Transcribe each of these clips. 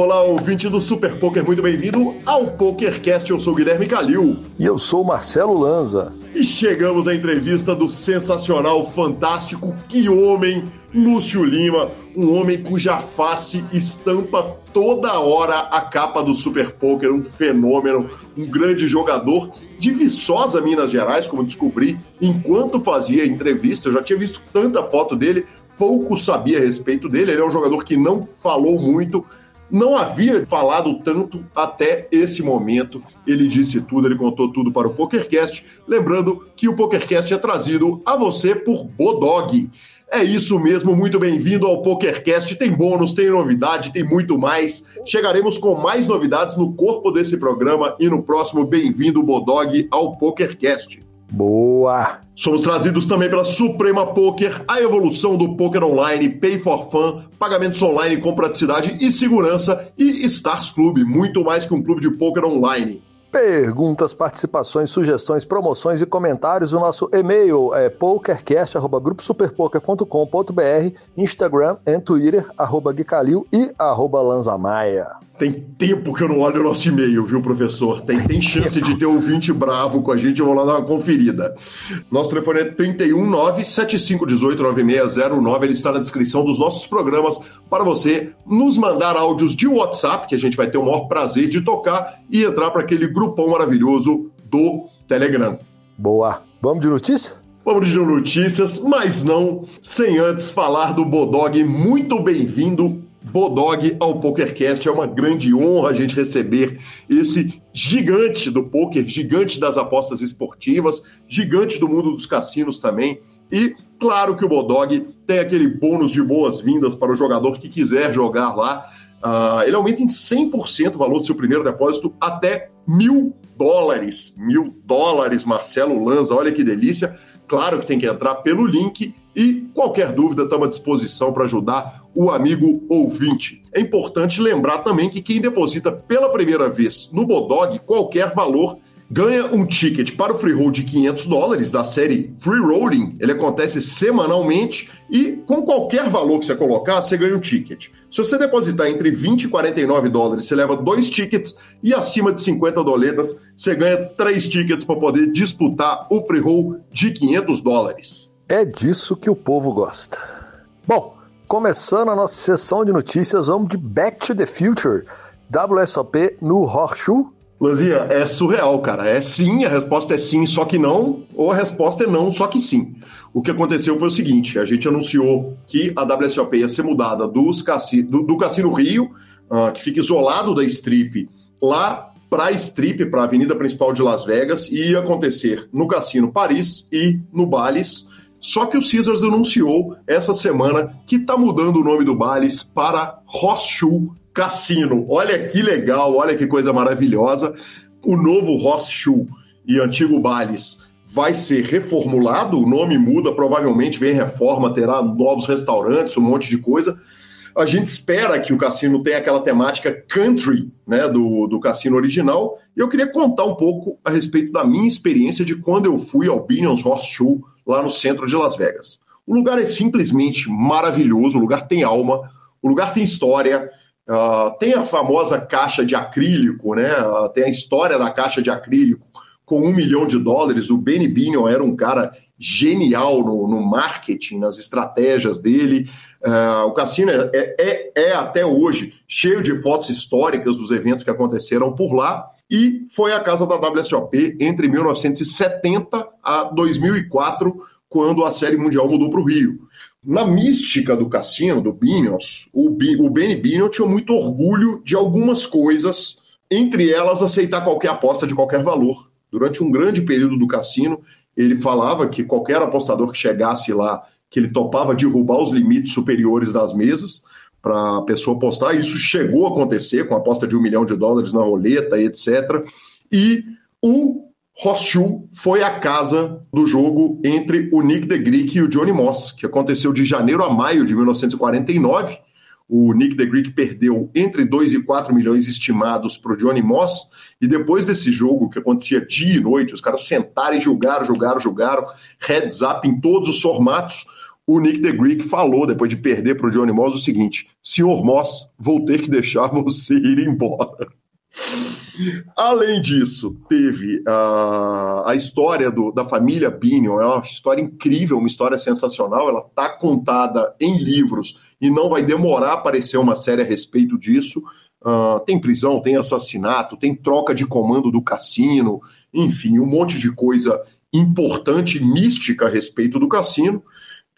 Olá, ouvinte do Super Poker, muito bem-vindo ao PokerCast. Eu sou o Guilherme Calil. E eu sou o Marcelo Lanza. E chegamos à entrevista do sensacional, fantástico, que homem, Lúcio Lima, um homem cuja face estampa toda hora a capa do Super Poker, um fenômeno, um grande jogador de Viçosa, Minas Gerais, como descobri enquanto fazia entrevista. Eu já tinha visto tanta foto dele, pouco sabia a respeito dele. Ele é um jogador que não falou muito não havia falado tanto até esse momento. Ele disse tudo, ele contou tudo para o PokerCast. Lembrando que o PokerCast é trazido a você por Bodog. É isso mesmo, muito bem-vindo ao PokerCast. Tem bônus, tem novidade, tem muito mais. Chegaremos com mais novidades no corpo desse programa e no próximo Bem-vindo Bodog ao PokerCast. Boa! Somos trazidos também pela Suprema Poker, a evolução do poker online, Pay for Fun, pagamentos online com praticidade e segurança e Stars Club, muito mais que um clube de poker online. Perguntas, participações, sugestões, promoções e comentários. O nosso e-mail é pokercast.gruposuperpoker.com.br, Instagram e Twitter, arroba Guicalil e arroba Lanzamaia. Tem tempo que eu não olho o nosso e-mail, viu, professor? Tem, tem chance de ter ouvinte bravo com a gente, eu vou lá dar uma conferida. Nosso telefone é 319-7518-9609, ele está na descrição dos nossos programas para você nos mandar áudios de WhatsApp, que a gente vai ter o maior prazer de tocar, e entrar para aquele grupão maravilhoso do Telegram. Boa. Vamos de notícia? Vamos de notícias, mas não sem antes falar do Bodog. Muito bem-vindo, Bodog ao PokerCast. É uma grande honra a gente receber esse gigante do poker, gigante das apostas esportivas, gigante do mundo dos cassinos também. E claro que o Bodog tem aquele bônus de boas-vindas para o jogador que quiser jogar lá. Uh, ele aumenta em 100% o valor do seu primeiro depósito até mil dólares. Mil dólares, Marcelo Lanza, olha que delícia. Claro que tem que entrar pelo link e qualquer dúvida estamos à disposição para ajudar o amigo ouvinte. É importante lembrar também que quem deposita pela primeira vez no Bodog qualquer valor ganha um ticket para o free roll de 500 dólares da série Free Rolling. Ele acontece semanalmente e com qualquer valor que você colocar, você ganha um ticket. Se você depositar entre 20 e 49 dólares, você leva dois tickets e acima de 50 doletas, você ganha três tickets para poder disputar o free roll de 500 dólares. É disso que o povo gosta. Bom, começando a nossa sessão de notícias, vamos de Back to the Future, WSOP no Horseshoe Lanzinha, é surreal, cara. É sim, a resposta é sim, só que não, ou a resposta é não, só que sim. O que aconteceu foi o seguinte: a gente anunciou que a WSOP ia ser mudada dos cassi do, do Cassino Rio, uh, que fica isolado da Strip, lá para a Strip, para a avenida principal de Las Vegas, e ia acontecer no Cassino Paris e no Bales. Só que o Caesars anunciou essa semana que está mudando o nome do Bales para Horseshoe Cassino. Olha que legal, olha que coisa maravilhosa. O novo Horseshoe e antigo Bales vai ser reformulado, o nome muda, provavelmente vem reforma, terá novos restaurantes, um monte de coisa. A gente espera que o cassino tenha aquela temática country, né, do, do cassino original. E eu queria contar um pouco a respeito da minha experiência de quando eu fui ao Binion's Horseshoe, lá no centro de Las Vegas. O lugar é simplesmente maravilhoso, o lugar tem alma, o lugar tem história, Uh, tem a famosa caixa de acrílico, né? Uh, tem a história da caixa de acrílico com um milhão de dólares. O Benny Binion era um cara genial no, no marketing, nas estratégias dele. Uh, o cassino é, é, é, até hoje cheio de fotos históricas dos eventos que aconteceram por lá. E foi a casa da WSOP entre 1970 a 2004, quando a Série Mundial mudou para o Rio. Na mística do cassino, do Binions, o, B, o Benny Binion tinha muito orgulho de algumas coisas, entre elas aceitar qualquer aposta de qualquer valor. Durante um grande período do cassino, ele falava que qualquer apostador que chegasse lá, que ele topava derrubar os limites superiores das mesas para a pessoa apostar. Isso chegou a acontecer com a aposta de um milhão de dólares na roleta, etc. E o Horseshoe foi a casa do jogo entre o Nick DeGreek e o Johnny Moss, que aconteceu de janeiro a maio de 1949. O Nick DeGreek perdeu entre 2 e 4 milhões estimados para o Johnny Moss, e depois desse jogo, que acontecia dia e noite, os caras sentaram e julgaram, julgaram, julgaram, heads up em todos os formatos, o Nick the Greek falou, depois de perder para o Johnny Moss, o seguinte: Senhor Moss, vou ter que deixar você ir embora. Além disso, teve uh, a história do, da família Binion, é uma história incrível, uma história sensacional. Ela está contada em livros e não vai demorar a aparecer uma série a respeito disso. Uh, tem prisão, tem assassinato, tem troca de comando do cassino, enfim, um monte de coisa importante, mística a respeito do cassino.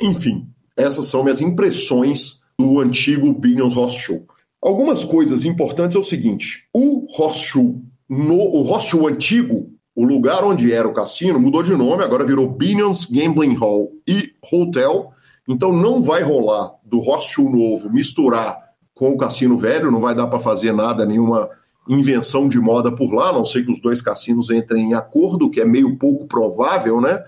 Enfim, essas são minhas impressões do antigo Binion Horse Show. Algumas coisas importantes é o seguinte: o Horseshoe, no, o Horseshoe antigo, o lugar onde era o cassino, mudou de nome, agora virou Binion's Gambling Hall e Hotel. Então não vai rolar do Horseshoe novo misturar com o cassino velho, não vai dar para fazer nada, nenhuma invenção de moda por lá, a não sei que os dois cassinos entrem em acordo, que é meio pouco provável, né?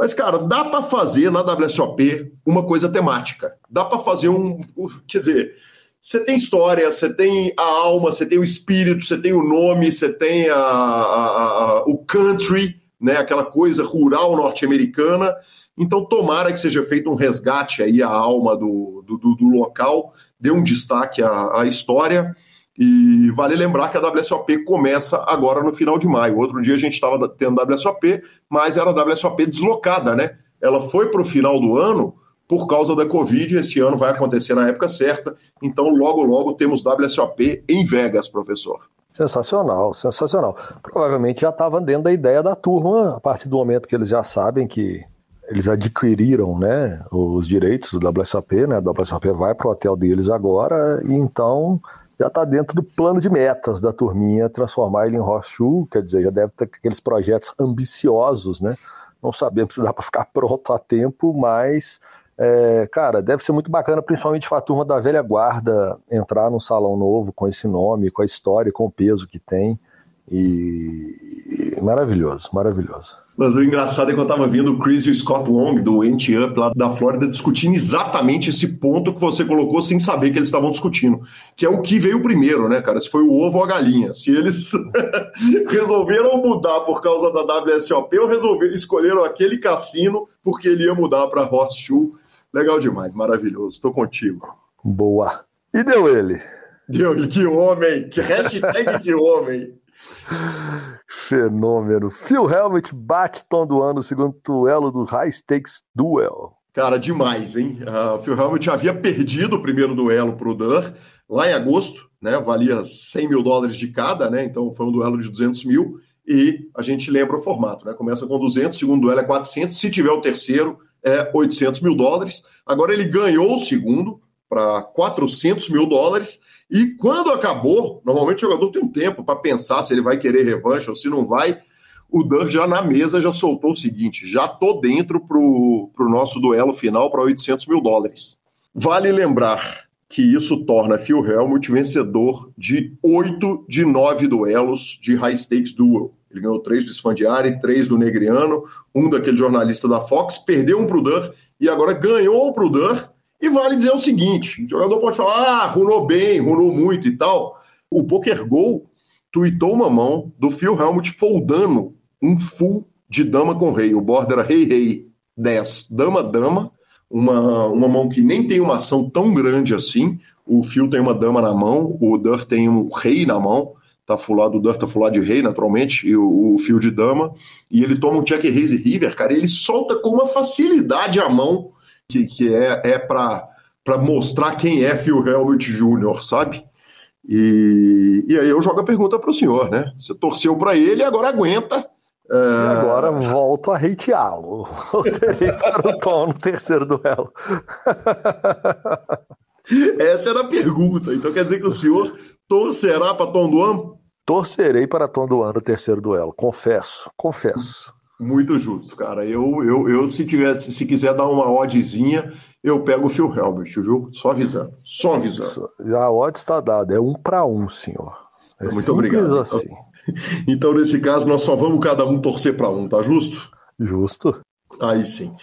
Mas, cara, dá para fazer na WSOP uma coisa temática. Dá para fazer um. Quer dizer, você tem história, você tem a alma, você tem o espírito, você tem o nome, você tem a, a, a, o country, né, aquela coisa rural norte-americana. Então, tomara que seja feito um resgate aí à alma do, do, do local, dê um destaque à, à história. E vale lembrar que a WSOP começa agora no final de maio. Outro dia a gente estava tendo WSOP, mas era a WSOP deslocada, né? Ela foi para o final do ano por causa da Covid. Esse ano vai acontecer na época certa. Então, logo, logo temos WSOP em Vegas, professor. Sensacional, sensacional. Provavelmente já estava dentro da ideia da turma, a partir do momento que eles já sabem que eles adquiriram né, os direitos do WSOP, né? A WSOP vai para o hotel deles agora, e então já está dentro do plano de metas da turminha transformar ele em horseshoe, quer dizer, já deve ter aqueles projetos ambiciosos, né? Não sabemos se dá para ficar pronto a tempo, mas é, cara, deve ser muito bacana, principalmente para a turma da velha guarda entrar num salão novo com esse nome, com a história, com o peso que tem. E, maravilhoso, maravilhoso. Mas o engraçado é que eu estava vendo o Chris e o Scott Long, do Ant Up lá da Flórida, discutindo exatamente esse ponto que você colocou sem saber que eles estavam discutindo. Que é o que veio primeiro, né, cara? Se foi o ovo ou a galinha. Se eles resolveram mudar por causa da WSOP ou resolveram, escolheram aquele cassino porque ele ia mudar para Horseshoe Legal demais, maravilhoso. Estou contigo. Boa. E deu ele? Deu ele. Que homem! Que hashtag que homem! Fenômeno. Phil Helmut Tom do ano, segundo duelo do High Stakes Duel. Cara, demais, hein? Uh, Phil Helmut havia perdido o primeiro duelo para o Durr lá em agosto, né? Valia 100 mil dólares de cada, né? Então foi um duelo de 200 mil. E a gente lembra o formato, né? Começa com 200, segundo duelo é 400. Se tiver o terceiro, é 800 mil dólares. Agora ele ganhou o segundo para 400 mil dólares. E quando acabou, normalmente o jogador tem um tempo para pensar se ele vai querer revanche ou se não vai. O Durr já na mesa já soltou o seguinte: já tô dentro para o nosso duelo final para 800 mil dólares. Vale lembrar que isso torna Phil Helmut vencedor de oito de nove duelos de High Stakes Duel. Ele ganhou três do Sfandiari, três do Negriano, um daquele jornalista da Fox, perdeu um pro Durr e agora ganhou pro Durr. E vale dizer o seguinte: o jogador pode falar, ah, runou bem, runou muito e tal. O Poker Go tweetou uma mão do Phil Helmut foldando um full de dama com rei. O border era rei, rei, 10, dama, dama. Uma, uma mão que nem tem uma ação tão grande assim. O Phil tem uma dama na mão, o Durr tem um rei na mão tá fulado, o Durr tá fulado de rei, naturalmente, e o, o fio de dama, e ele toma um check raise river, cara, ele solta com uma facilidade a mão, que, que é, é para mostrar quem é Phil Helmut Jr., sabe? E, e aí eu jogo a pergunta para o senhor, né? Você torceu para ele e agora aguenta. É... E agora volto a hateá-lo. Voltei para o Tom no terceiro duelo. Essa era a pergunta. Então quer dizer que o senhor torcerá para Tom Duan? Torcerei para Tom Duan no terceiro duelo, confesso, confesso. Muito justo, cara. Eu, eu, eu se, tivesse, se quiser dar uma oddzinha, eu pego o Phil Helmut, viu? Só avisando. Só avisando. A odd está dada, é um para um, senhor. É Muito obrigado. Assim. Então, então, nesse caso, nós só vamos cada um torcer para um, tá justo? Justo. Aí sim.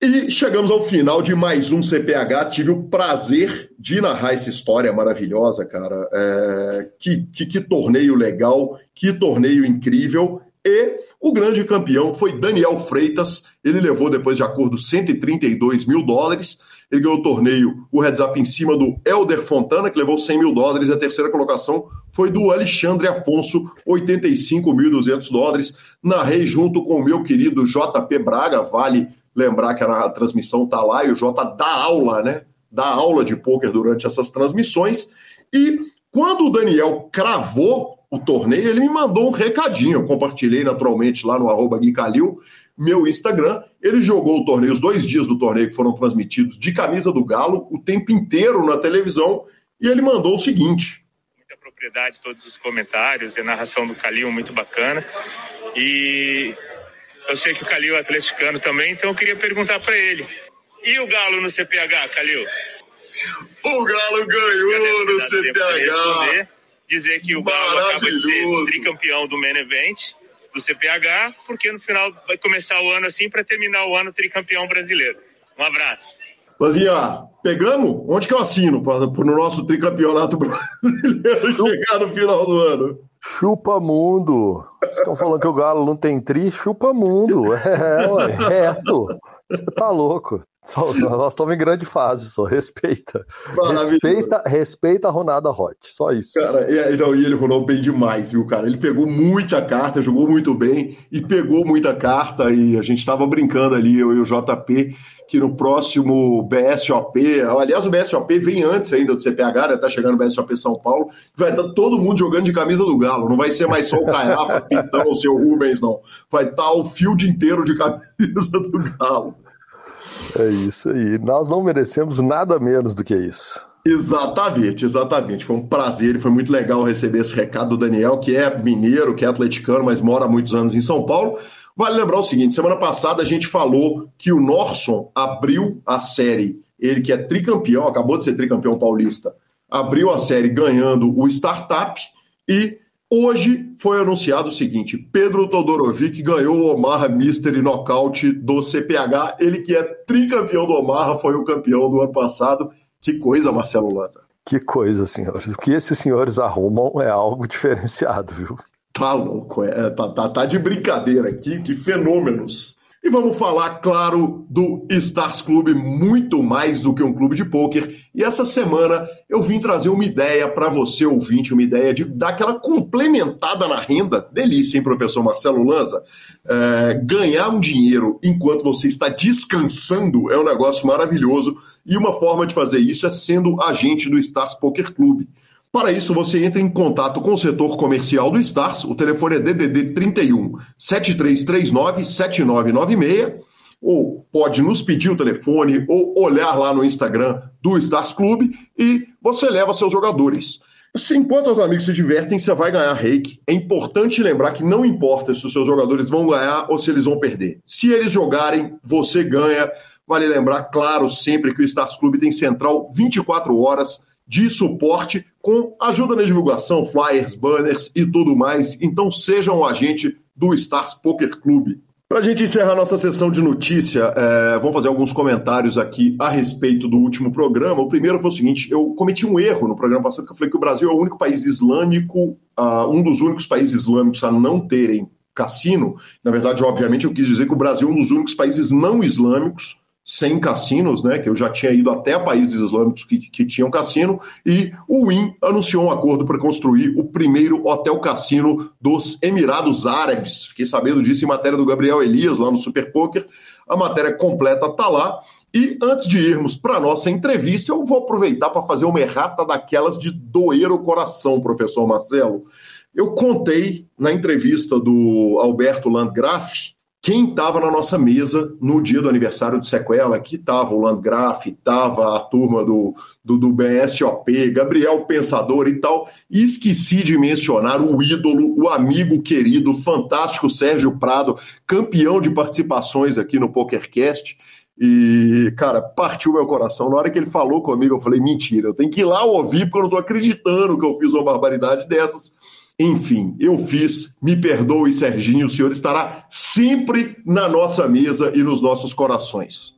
E chegamos ao final de mais um CPH. Tive o prazer de narrar essa história maravilhosa, cara. É... Que, que, que torneio legal, que torneio incrível. E O grande campeão foi Daniel Freitas. Ele levou, depois de acordo, 132 mil dólares. Ele ganhou o torneio, o heads up em cima do Elder Fontana, que levou 100 mil dólares. E a terceira colocação foi do Alexandre Afonso, 85.200 dólares. Narrei junto com o meu querido JP Braga. Vale lembrar que a transmissão tá lá e o J dá aula, né? Dá aula de pôquer durante essas transmissões. E quando o Daniel cravou o torneio, ele me mandou um recadinho. Eu compartilhei naturalmente lá no arroba Gui Calil, meu Instagram. Ele jogou o torneio, os dois dias do torneio que foram transmitidos de camisa do Galo, o tempo inteiro na televisão, e ele mandou o seguinte. Muita propriedade, todos os comentários, e a narração do Calil muito bacana. E eu sei que o Calil é atleticano também, então eu queria perguntar para ele. E o Galo no CPH, Calil? O Galo ganhou no CPH. Dizer que o Galo acaba de ser tricampeão do Main Event, do CPH, porque no final vai começar o ano assim para terminar o ano tricampeão brasileiro. Um abraço. Lazinha, pegamos? Onde que eu assino para o nosso tricampeonato brasileiro chegar no final do ano? Chupa mundo. Vocês estão falando que o Galo não tem tri? Chupa mundo. É, ué, reto. Você tá louco. Só, nós estamos em grande fase, só respeita. Respeita, respeita a Ronada Hot, só isso. Cara, e, não, e ele rolou bem demais, viu, cara? Ele pegou muita carta, jogou muito bem e pegou muita carta. E a gente estava brincando ali, eu e o JP, que no próximo BSOP, aliás, o BSOP vem antes ainda do CPH, né? Tá chegando o BSOP São Paulo, vai estar tá todo mundo jogando de camisa do Galo. Não vai ser mais só o Caiafa, Pitão, o seu Rubens, não. Vai estar tá o field inteiro de camisa do Galo. É isso aí. Nós não merecemos nada menos do que isso. Exatamente, exatamente. Foi um prazer foi muito legal receber esse recado do Daniel, que é mineiro, que é atleticano, mas mora há muitos anos em São Paulo. Vale lembrar o seguinte: semana passada a gente falou que o Norson abriu a série, ele que é tricampeão, acabou de ser tricampeão paulista, abriu a série ganhando o Startup e Hoje foi anunciado o seguinte: Pedro Todorovic ganhou o Omaha Mystery Knockout do CPH. Ele que é tricampeão do Omaha, foi o campeão do ano passado. Que coisa, Marcelo Lanza. Que coisa, senhores. O que esses senhores arrumam é algo diferenciado, viu? Tá louco, é, tá, tá, tá de brincadeira aqui, que fenômenos. E vamos falar, claro, do Stars Clube, muito mais do que um clube de pôquer. E essa semana eu vim trazer uma ideia para você, ouvinte, uma ideia de dar aquela complementada na renda. Delícia, hein, professor Marcelo Lanza? É, ganhar um dinheiro enquanto você está descansando é um negócio maravilhoso. E uma forma de fazer isso é sendo agente do Stars Poker Clube. Para isso, você entra em contato com o setor comercial do Stars. O telefone é DDD 31 7339 7996. Ou pode nos pedir o telefone ou olhar lá no Instagram do Stars Clube e você leva seus jogadores. Se enquanto os amigos se divertem, você vai ganhar reiki. É importante lembrar que não importa se os seus jogadores vão ganhar ou se eles vão perder. Se eles jogarem, você ganha. Vale lembrar, claro, sempre que o Stars Clube tem central 24 horas de suporte com ajuda na divulgação, flyers, banners e tudo mais. Então seja um agente do Stars Poker Clube. Para a gente encerrar nossa sessão de notícia, é, vamos fazer alguns comentários aqui a respeito do último programa. O primeiro foi o seguinte: eu cometi um erro no programa passado, que eu falei que o Brasil é o único país islâmico, uh, um dos únicos países islâmicos a não terem cassino. Na verdade, obviamente, eu quis dizer que o Brasil é um dos únicos países não islâmicos sem cassinos, né, que eu já tinha ido até países islâmicos que, que tinham cassino, e o WIN anunciou um acordo para construir o primeiro hotel cassino dos Emirados Árabes. Fiquei sabendo disso em matéria do Gabriel Elias, lá no Super Poker. A matéria completa está lá. E antes de irmos para nossa entrevista, eu vou aproveitar para fazer uma errata daquelas de doer o coração, professor Marcelo. Eu contei na entrevista do Alberto Landgraf quem estava na nossa mesa no dia do aniversário de Sequela, que estava o Landgraf, estava a turma do, do, do, BSOP, Gabriel Pensador e tal, e esqueci de mencionar o ídolo, o amigo querido, fantástico Sérgio Prado, campeão de participações aqui no PokerCast, e, cara, partiu meu coração. Na hora que ele falou comigo, eu falei: mentira, eu tenho que ir lá ouvir, porque eu não estou acreditando que eu fiz uma barbaridade dessas. Enfim, eu fiz, me perdoe, Serginho, o senhor estará sempre na nossa mesa e nos nossos corações.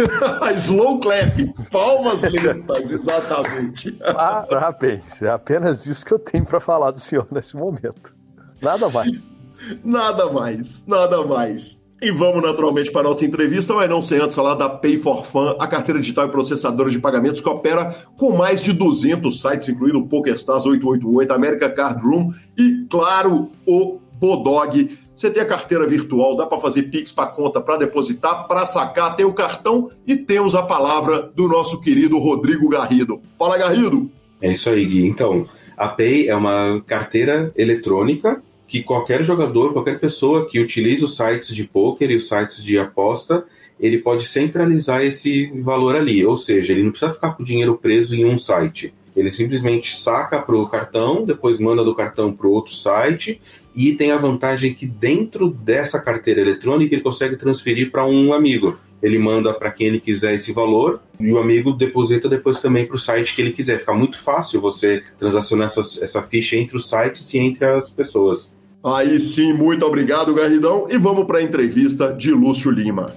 Slow clap, palmas lentas, exatamente. Parabéns, é apenas isso que eu tenho para falar do senhor nesse momento. Nada mais. Nada mais, nada mais. E vamos naturalmente para a nossa entrevista, mas não sem antes falar da Pay for Fun, a carteira digital e processadora de pagamentos que opera com mais de 200 sites, incluindo o PokerStars 888, America Card Room e, claro, o Bodog. Você tem a carteira virtual, dá para fazer Pix para conta, para depositar, para sacar, tem o cartão e temos a palavra do nosso querido Rodrigo Garrido. Fala, Garrido! É isso aí, Gui. Então, a Pay é uma carteira eletrônica que qualquer jogador, qualquer pessoa que utilize os sites de poker e os sites de aposta, ele pode centralizar esse valor ali. Ou seja, ele não precisa ficar com o dinheiro preso em um site. Ele simplesmente saca para o cartão, depois manda do cartão para o outro site e tem a vantagem que dentro dessa carteira eletrônica ele consegue transferir para um amigo ele manda para quem ele quiser esse valor e o amigo deposita depois também para o site que ele quiser. Fica muito fácil você transacionar essa, essa ficha entre os sites e entre as pessoas. Aí sim, muito obrigado, Garridão. E vamos para a entrevista de Lúcio Lima.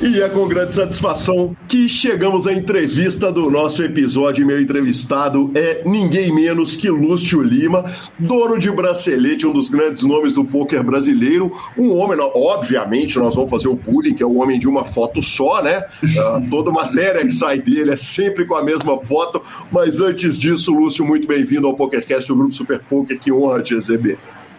E é com grande satisfação que chegamos à entrevista do nosso episódio. Meu entrevistado é ninguém menos que Lúcio Lima, dono de bracelete, um dos grandes nomes do poker brasileiro. Um homem, obviamente, nós vamos fazer o bullying, que é um homem de uma foto só, né? Uh, toda matéria que sai dele é sempre com a mesma foto. Mas antes disso, Lúcio, muito bem-vindo ao PokerCast do Grupo Super Poker. Que honra te receber.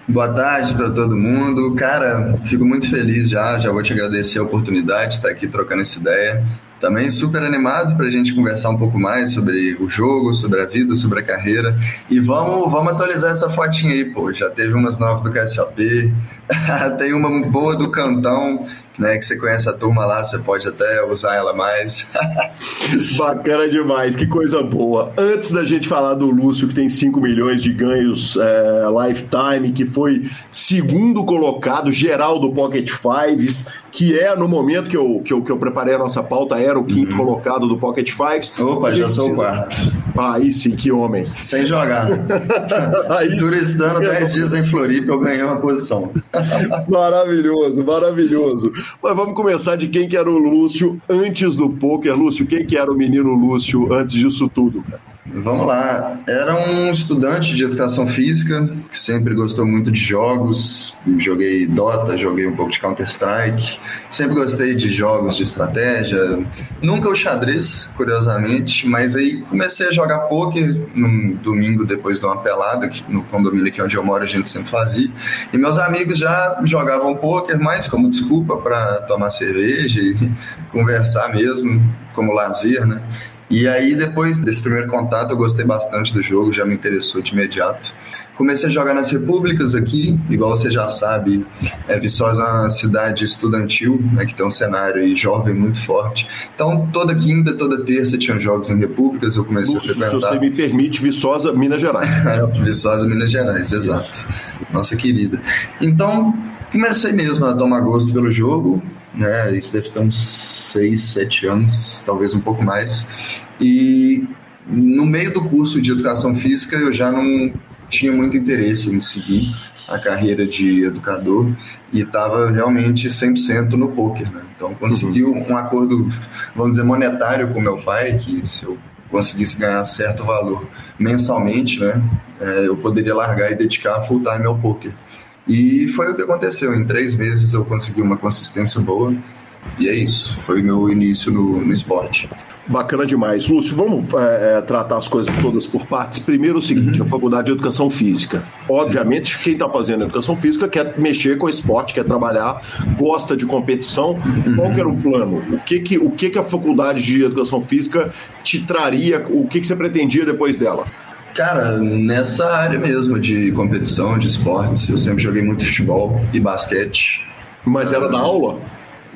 Boa tarde para todo mundo. Cara, fico muito feliz já, já vou te agradecer a oportunidade de estar aqui trocando essa ideia. Também super animado para a gente conversar um pouco mais sobre o jogo, sobre a vida, sobre a carreira. E vamos, vamos atualizar essa fotinha aí, pô. Já teve umas novas do KSOP, tem uma boa do Cantão, né? Que você conhece a turma lá, você pode até usar ela mais. Bacana demais, que coisa boa. Antes da gente falar do Lúcio, que tem 5 milhões de ganhos é, lifetime, que foi segundo colocado geral do Pocket Fives, que é no momento que eu, que eu, que eu preparei a nossa pauta, era o quinto uhum. colocado do Pocket Fives. Opa, já sou o quarto. Aí sim, que homem. Sem jogar. aí, Turistando 10 dias em Floripa, eu ganhei uma posição. maravilhoso, maravilhoso. Mas vamos começar de quem que era o Lúcio antes do poker. Lúcio, quem que era o menino Lúcio antes disso tudo, cara? Vamos lá. Era um estudante de educação física que sempre gostou muito de jogos. Joguei Dota, joguei um pouco de Counter-Strike. Sempre gostei de jogos de estratégia. Nunca o xadrez, curiosamente, mas aí comecei a jogar poker num domingo depois de uma pelada, que no condomínio aqui onde eu moro a gente sempre fazia. E meus amigos já jogavam poker mais como desculpa para tomar cerveja e conversar mesmo, como lazer, né? E aí, depois desse primeiro contato, eu gostei bastante do jogo, já me interessou de imediato. Comecei a jogar nas repúblicas aqui, igual você já sabe, é, Viçosa é uma cidade estudantil, né, que tem um cenário jovem muito forte. Então, toda quinta, toda terça tinham jogos em repúblicas, eu comecei Lúcio, a frequentar. Se você me permite, Viçosa, Minas Gerais. Viçosa, Minas Gerais, exato. Nossa querida. Então, comecei mesmo a tomar gosto pelo jogo, né? Isso deve ter uns 6, 7 anos, talvez um pouco mais. E no meio do curso de educação física eu já não tinha muito interesse em seguir a carreira de educador e estava realmente 100% no poker. Né? Então consegui uhum. um acordo, vamos dizer, monetário com meu pai, que se eu conseguisse ganhar certo valor mensalmente, né, é, eu poderia largar e dedicar full time ao poker. E foi o que aconteceu. Em três meses eu consegui uma consistência boa. E é isso. Foi o meu início no, no esporte. Bacana demais. Lúcio, vamos é, é, tratar as coisas todas por partes. Primeiro o seguinte, uhum. a faculdade de educação física. Obviamente, Sim. quem está fazendo educação física quer mexer com esporte, quer trabalhar, gosta de competição. Uhum. Qual que era o plano? O que que, o que que a faculdade de educação física te traria? O que que você pretendia depois dela? Cara, nessa área mesmo de competição, de esportes, eu sempre joguei muito futebol e basquete. Mas era da aula?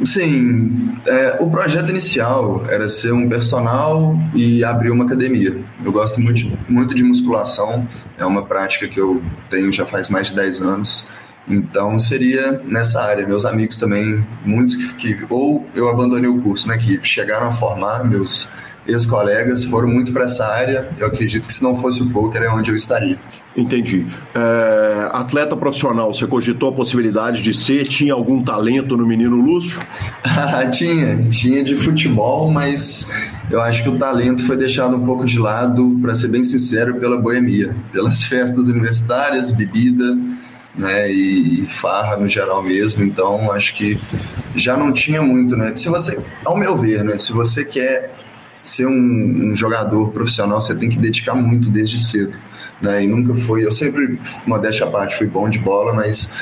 Sim, é, o projeto inicial era ser um personal e abrir uma academia. Eu gosto muito, muito de musculação, é uma prática que eu tenho já faz mais de 10 anos. Então seria nessa área. Meus amigos também, muitos que, que ou eu abandonei o curso, né, que chegaram a formar, meus ex-colegas foram muito para essa área. Eu acredito que se não fosse o poker é onde eu estaria. Entendi. É, atleta profissional, você cogitou a possibilidade de ser? Tinha algum talento no menino Lúcio? tinha, tinha de futebol, mas eu acho que o talento foi deixado um pouco de lado, para ser bem sincero, pela boemia, pelas festas universitárias, bebida, né, e, farra no geral mesmo. Então, acho que já não tinha muito, né? Se você, ao meu ver, né, se você quer ser um, um jogador profissional, você tem que dedicar muito desde cedo. Né? E nunca foi, eu sempre, modéstia à parte, fui bom de bola, mas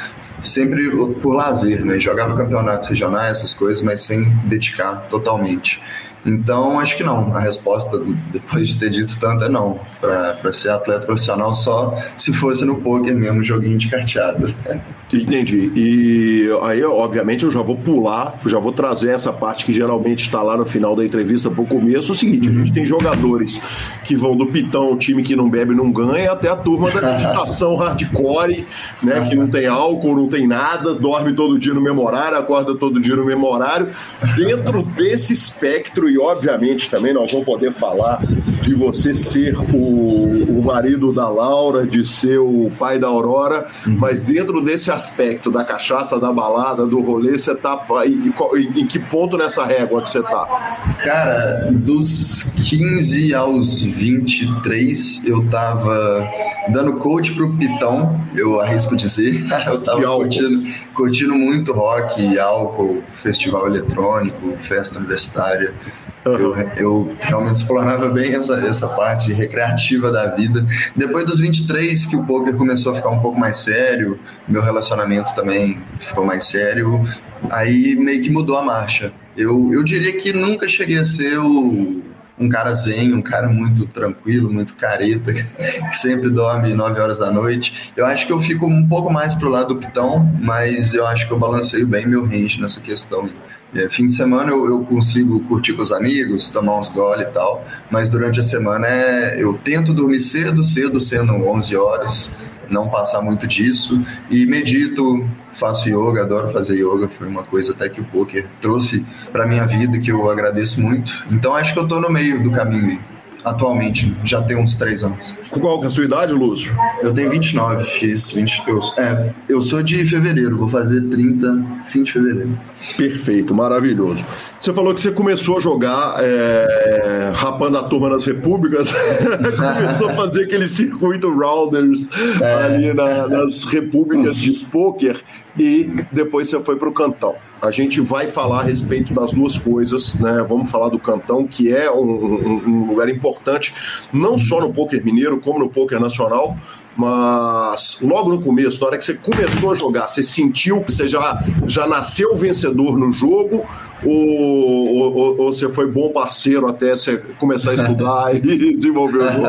sempre por lazer, né? Jogava campeonatos regionais, essas coisas, mas sem dedicar totalmente. Então, acho que não. A resposta, depois de ter dito tanto, é não. Para ser atleta profissional, só se fosse no poker mesmo, joguinho de carteado. Entendi. E aí, obviamente, eu já vou pular, já vou trazer essa parte que geralmente está lá no final da entrevista para o começo. É o seguinte: a gente tem jogadores que vão do pitão, time que não bebe não ganha, até a turma da meditação hardcore, né? Que não tem álcool, não tem nada, dorme todo dia no mesmo horário, acorda todo dia no mesmo horário. Dentro desse espectro e obviamente também nós vamos poder falar de você ser o, o marido da Laura, de ser o pai da Aurora, uhum. mas dentro desse aspecto da cachaça, da balada, do rolê, você tá em, em que ponto nessa régua que você tá? Cara, dos 15 aos 23 eu tava dando coach pro Pitão, eu arrisco dizer. eu tava curtindo, curtindo muito rock, álcool, festival eletrônico, festa universitária. Eu, eu, realmente explorava bem essa, essa parte recreativa da vida. Depois dos 23, que o poker começou a ficar um pouco mais sério, meu relacionamento também ficou mais sério, aí meio que mudou a marcha. Eu, eu diria que nunca cheguei a ser o, um cara zen, um cara muito tranquilo, muito careta, que sempre dorme 9 horas da noite. Eu acho que eu fico um pouco mais pro lado do pitão, mas eu acho que eu balanceio bem meu range nessa questão. É, fim de semana eu, eu, consigo curtir com os amigos, tomar uns gole e tal, mas durante a semana é, eu tento dormir cedo, cedo sendo 11 horas, não passar muito disso, e medito, faço yoga, adoro fazer yoga, foi uma coisa até que o poker trouxe para minha vida que eu agradeço muito. Então acho que eu tô no meio do caminho atualmente, já tem uns três anos. Qual que é a sua idade, Lúcio? Eu tenho 29, fiz 20. Eu, é, eu sou de fevereiro, vou fazer 30 fim de fevereiro. Perfeito, maravilhoso. Você falou que você começou a jogar é, rapando a turma nas repúblicas, começou a fazer aquele circuito Rounders é. ali na, nas repúblicas de pôquer e depois você foi para o Cantão. A gente vai falar a respeito das duas coisas, né? Vamos falar do Cantão, que é um, um, um lugar importante, não só no poker mineiro, como no poker nacional, mas logo no começo, na hora que você começou a jogar, você sentiu que você já, já nasceu vencedor no jogo ou, ou, ou, você foi bom parceiro até você começar a estudar e desenvolver o jogo?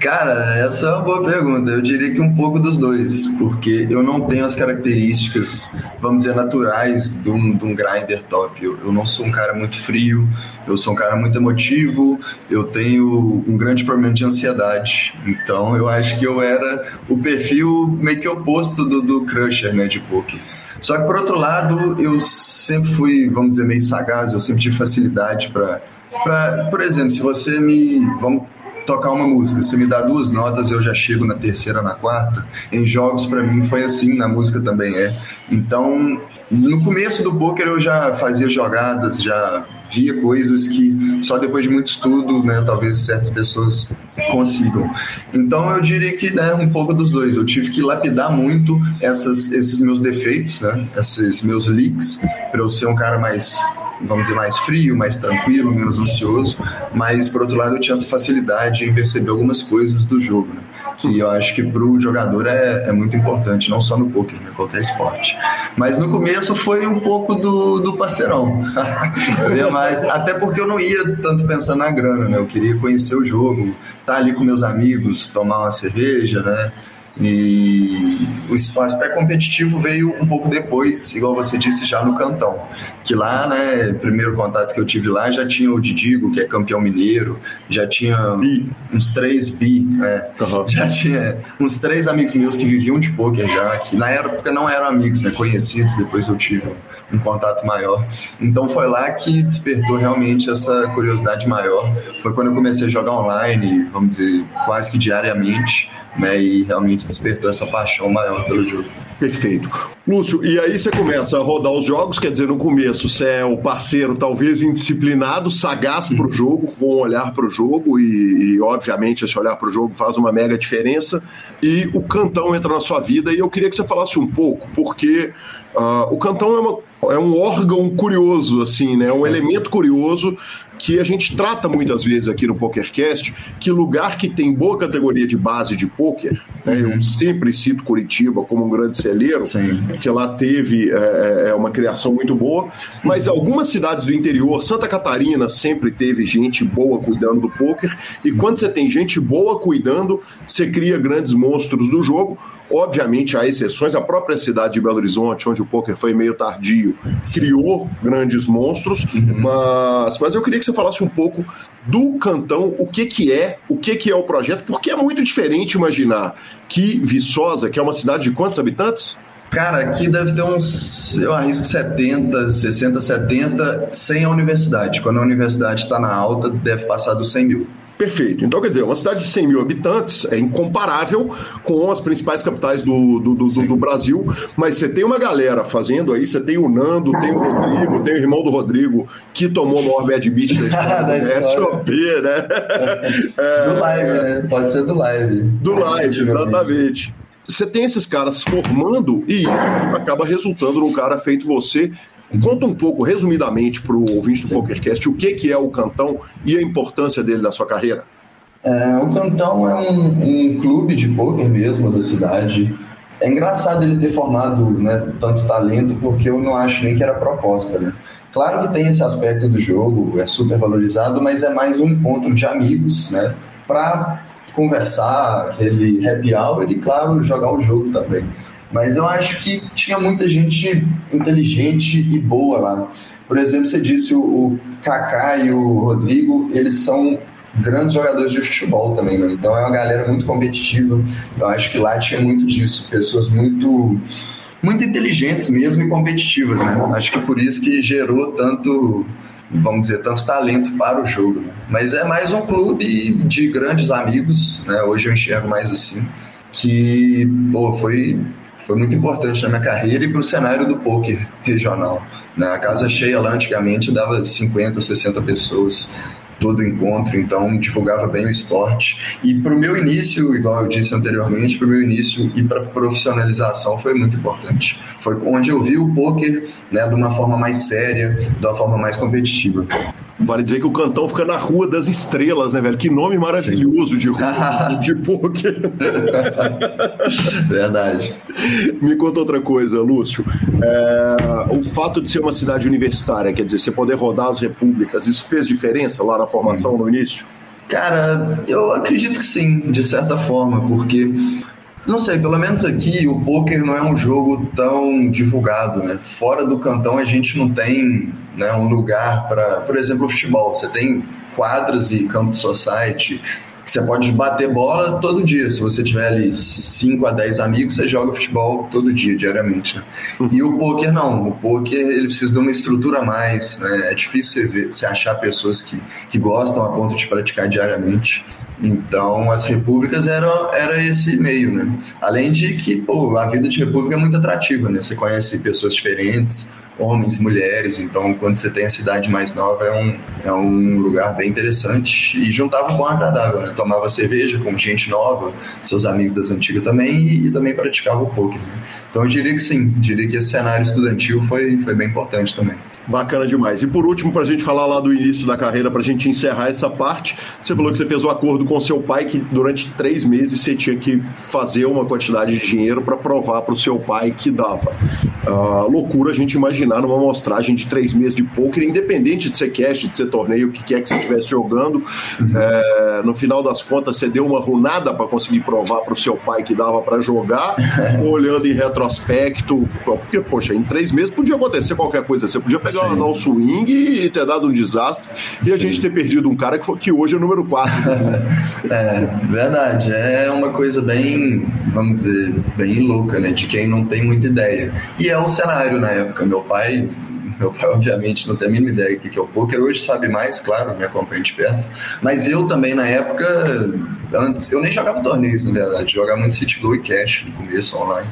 Cara, essa é uma boa pergunta. Eu diria que um pouco dos dois, porque eu não tenho as características, vamos dizer, naturais de um, de um grinder top. Eu, eu não sou um cara muito frio, eu sou um cara muito emotivo, eu tenho um grande problema de ansiedade. Então eu acho que eu era o perfil meio que oposto do, do Crusher, né, de poker. Só que, por outro lado, eu sempre fui, vamos dizer, meio sagaz, eu sempre tive facilidade para. Por exemplo, se você me. Vamos tocar uma música, você me dá duas notas, eu já chego na terceira, na quarta. Em jogos, para mim, foi assim, na música também é. Então, no começo do poker eu já fazia jogadas, já via coisas que só depois de muito estudo, né, talvez certas pessoas consigam. Então eu diria que né, um pouco dos dois. Eu tive que lapidar muito essas, esses meus defeitos, né, esses meus leaks, para eu ser um cara mais vamos dizer, mais frio, mais tranquilo, menos ansioso, mas por outro lado eu tinha essa facilidade em perceber algumas coisas do jogo, né? Que eu acho que para o jogador é, é muito importante, não só no poker, né? qualquer esporte. Mas no começo foi um pouco do, do parceirão. eu ia mais, até porque eu não ia tanto pensando na grana, né? Eu queria conhecer o jogo, estar tá ali com meus amigos, tomar uma cerveja, né? E o aspecto competitivo veio um pouco depois, igual você disse, já no Cantão. Que lá, né, primeiro contato que eu tive lá, já tinha o Didigo, que é campeão mineiro, já tinha bi. uns três bi? Uhum. Já tinha uns três amigos meus que viviam de poker já, que na época não eram amigos, né, conhecidos, depois eu tive um contato maior. Então foi lá que despertou realmente essa curiosidade maior. Foi quando eu comecei a jogar online, vamos dizer, quase que diariamente né, e realmente despertou essa paixão maior pelo jogo. Perfeito. Lúcio, e aí você começa a rodar os jogos, quer dizer, no começo você é o parceiro talvez indisciplinado, sagaz para o jogo, com um olhar para o jogo, e, e, obviamente esse olhar para o jogo faz uma mega diferença, e o cantão entra na sua vida, e eu queria que você falasse um pouco, porque uh, o cantão é, uma, é um órgão curioso, assim, né, um elemento curioso que a gente trata muitas vezes aqui no PokerCast, que lugar que tem boa categoria de base de poker, né, eu uhum. sempre cito Curitiba como um grande celeiro, Sim. que lá teve é, é, é, uma criação muito boa, mas algumas cidades do interior, Santa Catarina sempre teve gente boa cuidando do poker, e quando você tem gente boa cuidando, você cria grandes monstros do jogo, Obviamente, há exceções. A própria cidade de Belo Horizonte, onde o poker foi meio tardio, criou grandes monstros. Uhum. Mas, mas eu queria que você falasse um pouco do Cantão, o que, que é, o que, que é o projeto, porque é muito diferente imaginar que Viçosa, que é uma cidade de quantos habitantes? Cara, aqui deve ter uns, eu arrisco 70, 60, 70, sem a universidade. Quando a universidade está na alta, deve passar dos 100 mil. Perfeito. Então, quer dizer, uma cidade de 100 mil habitantes é incomparável com as principais capitais do, do, do, do, Brasil, mas você tem uma galera fazendo aí, você tem o Nando, tem o Rodrigo, tem o irmão do Rodrigo, que tomou o maior bad beat da história SOP, né? É, do live, né? Pode ser do live. Do live, exatamente. Você tem esses caras formando e isso acaba resultando num cara feito você Conta um pouco, resumidamente, para o ouvinte do Sim. PokerCast, o que, que é o Cantão e a importância dele na sua carreira. É, o Cantão é um, um, clube de poker mesmo da cidade. É engraçado ele ter formado né, tanto talento, porque eu não acho nem que era proposta. Né? Claro que tem esse aspecto do jogo, é super valorizado, mas é mais um encontro de amigos, né? Para conversar, aquele happy hour e, claro, jogar o jogo também. Mas eu acho que tinha muita gente inteligente e boa lá. Por exemplo, você disse o, Kaká e o Rodrigo, eles são grandes jogadores de futebol também, né? Então é uma galera muito competitiva. Eu acho que lá tinha muito disso, pessoas muito muito inteligentes mesmo e competitivas, né? Acho que por isso que gerou tanto, vamos dizer, tanto talento para o jogo. Né? Mas é mais um clube de grandes amigos, né? Hoje eu enxergo mais assim, que pô, foi foi muito importante na minha carreira e para o cenário do poker regional. Né? A casa cheia lá antigamente dava 50, 60 pessoas todo encontro, então divulgava bem o esporte. E para o meu início, igual eu disse anteriormente, para o meu início e para profissionalização foi muito importante. Foi onde eu vi o poker né, de uma forma mais séria, de uma forma mais competitiva. Vale dizer que o Cantão fica na Rua das Estrelas, né, velho? Que nome maravilhoso Sim. de rua de poker. Verdade. Me conta outra coisa, Lúcio. É, o fato de ser uma cidade universitária, quer dizer, você poder rodar as repúblicas, isso fez diferença lá na formação, no início? Cara, eu acredito que sim, de certa forma, porque não sei, pelo menos aqui o poker não é um jogo tão divulgado, né? Fora do cantão a gente não tem né, um lugar para, por exemplo, o futebol. Você tem quadras e campo de society que você pode bater bola todo dia. Se você tiver ali 5 a 10 amigos, você joga futebol todo dia, diariamente. Né? E o poker não. O poker ele precisa de uma estrutura a mais. Né? É difícil você, ver, você achar pessoas que, que gostam a ponto de praticar diariamente. Então, as repúblicas eram era esse meio, né? Além de que, pô, a vida de república é muito atrativa, né? Você conhece pessoas diferentes, homens, mulheres, então quando você tem a cidade mais nova é um, é um lugar bem interessante e juntava bom agradável, né? Tomava cerveja com gente nova, seus amigos das antigas também e, e também praticava o poker. Né? Então eu diria que sim, diria que esse cenário estudantil foi, foi bem importante também. Bacana demais. E por último, para a gente falar lá do início da carreira, para a gente encerrar essa parte, você falou que você fez o um acordo com seu pai que durante três meses você tinha que fazer uma quantidade de dinheiro para provar para o seu pai que dava. Uh, loucura a gente imaginar numa mostragem de três meses de poker, independente de ser cash, de ser torneio, o que quer que você estivesse jogando. Uhum. É, no final das contas você deu uma runada para conseguir provar para o seu pai que dava para jogar, olhando em retrospecto, porque, poxa, em três meses podia acontecer qualquer coisa. Você podia pegar Sim. um swing e ter dado um desastre e Sim. a gente ter perdido um cara que, foi, que hoje é número 4. é, verdade. É uma coisa bem, vamos dizer, bem louca, né? De quem não tem muita ideia. E é o cenário na época. Meu pai meu pai, obviamente, não tem a mínima ideia do que é o poker. Hoje sabe mais, claro, me acompanha de perto. Mas eu também, na época, antes, eu nem jogava torneios, na verdade. Jogava muito City Go e Cash no começo, online.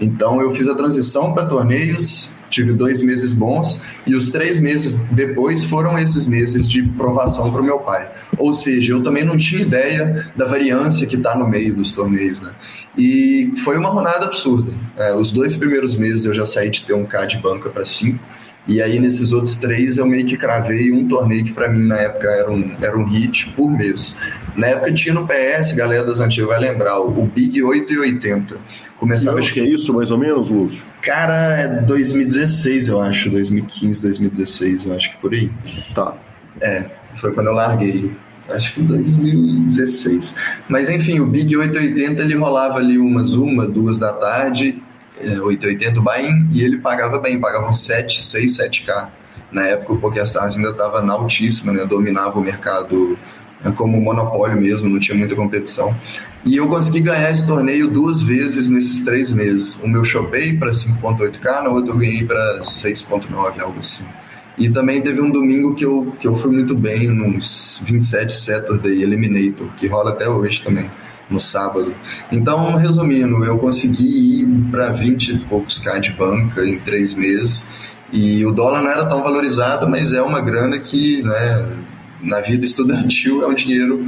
Então, eu fiz a transição para torneios, tive dois meses bons, e os três meses depois foram esses meses de provação para o meu pai. Ou seja, eu também não tinha ideia da variância que está no meio dos torneios, né? E foi uma rodada absurda. É, os dois primeiros meses eu já saí de ter um K de banca para cinco e aí, nesses outros três, eu meio que cravei um torneio que para mim na época era um, era um hit por mês. Na época tinha no PS, galera das antigas vai lembrar, o Big 880. Começava. Acho que é isso, mais ou menos, Lúcio? Cara, é 2016, eu acho. 2015, 2016, eu acho que por aí. Tá. É, foi quando eu larguei. Acho que 2016. Mas enfim, o Big 880 ele rolava ali umas uma, duas da tarde 880 o buy-in e ele pagava bem, pagava uns 7, 6, 7K. Na época o PokerStars ainda estava na altíssima, né? dominava o mercado como monopólio mesmo, não tinha muita competição. E eu consegui ganhar esse torneio duas vezes nesses três meses. O meu chopei para 5.8K, no outro eu ganhei para 6.9, algo assim. E também teve um domingo que eu, que eu fui muito bem, nos 27 Saturday Eliminator, que rola até hoje também no sábado. Então, resumindo, eu consegui ir para 20 e poucos K de banca em três meses. E o dólar não era tão valorizado, mas é uma grana que, né, na vida estudantil, é um dinheiro,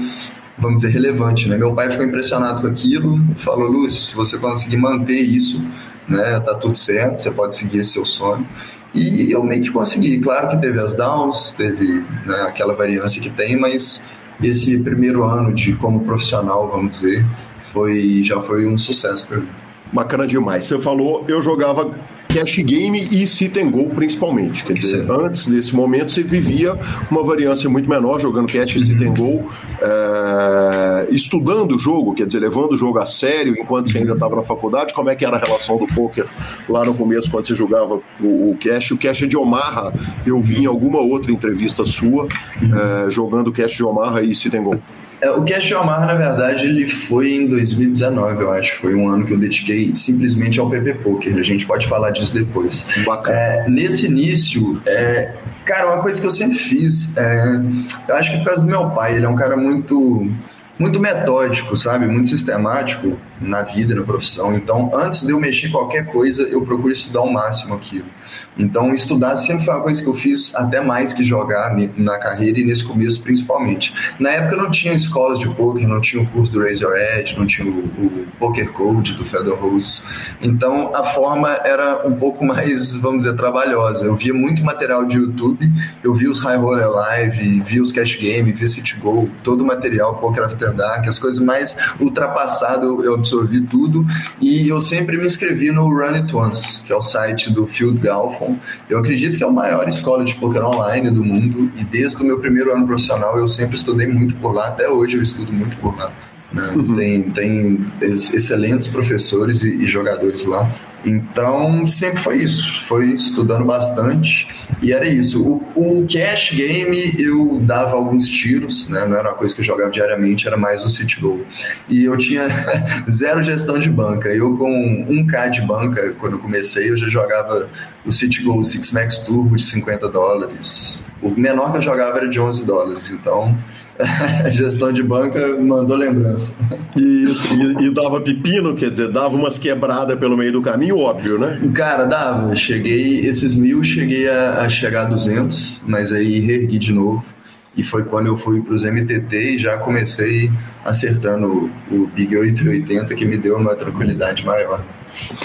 vamos dizer, relevante. Né? Meu pai ficou impressionado com aquilo, falou: Lúcio, se você conseguir manter isso, né, tá tudo certo, você pode seguir esse seu sonho. E eu meio que consegui. Claro que teve as downs, teve né, aquela variância que tem, mas esse primeiro ano de como profissional, vamos dizer, foi já foi um sucesso para mim. Bacana demais. Você falou, eu jogava cash game e sit and go principalmente. Quer dizer, antes desse momento você vivia uma variância muito menor jogando cash e sit and go, é, estudando o jogo, quer dizer, levando o jogo a sério enquanto você ainda estava na faculdade. Como é que era a relação do poker lá no começo quando você jogava o, o cash? O cash de Omaha, eu vi em alguma outra entrevista sua é, jogando cash de Omaha e sit and go. É, o Cash Omar, na verdade, ele foi em 2019, eu acho. Foi um ano que eu dediquei simplesmente ao PP Poker. A gente pode falar disso depois. É, nesse início, é, cara, uma coisa que eu sempre fiz, é, eu acho que por causa do meu pai, ele é um cara muito muito metódico, sabe? Muito sistemático na vida, na profissão. Então, antes de eu mexer em qualquer coisa, eu procuro estudar o máximo aquilo. Então, estudar sempre foi uma coisa que eu fiz até mais que jogar na carreira e nesse começo principalmente. Na época não tinha escolas de poker, não tinha o curso do Your Edge, não tinha o, o Poker Code do Fedor Rose. Então, a forma era um pouco mais, vamos dizer, trabalhosa. Eu via muito material de YouTube, eu via os High Roller Live, via os Cash Game, via City Go, todo o material Poker After Dark, as coisas mais ultrapassadas eu absorvi tudo e eu sempre me inscrevi no Run It Once, que é o site do Field Galfon. Eu acredito que é a maior escola de poker online do mundo e desde o meu primeiro ano profissional eu sempre estudei muito por lá, até hoje eu estudo muito por lá. Né? Uhum. Tem, tem excelentes professores e, e, jogadores lá. Então, sempre foi isso. Foi estudando bastante e era isso. O, o, cash game eu dava alguns tiros, né? não era uma coisa que eu jogava diariamente, era mais o City Go. E eu tinha zero gestão de banca. Eu, com 1K de banca, quando eu comecei, eu já jogava o City Go Six Max Turbo de 50 dólares. O menor que eu jogava era de 11 dólares. Então a gestão de banca mandou lembrança. Isso, e, e, dava pepino, quer dizer, dava umas quebradas pelo meio do caminho, óbvio, né? Cara, dava. Cheguei, esses mil, cheguei a, a chegar a 200, mas aí reergui de novo. E foi quando eu fui para os MTT e já comecei acertando o, o Big 880, que me deu uma tranquilidade maior.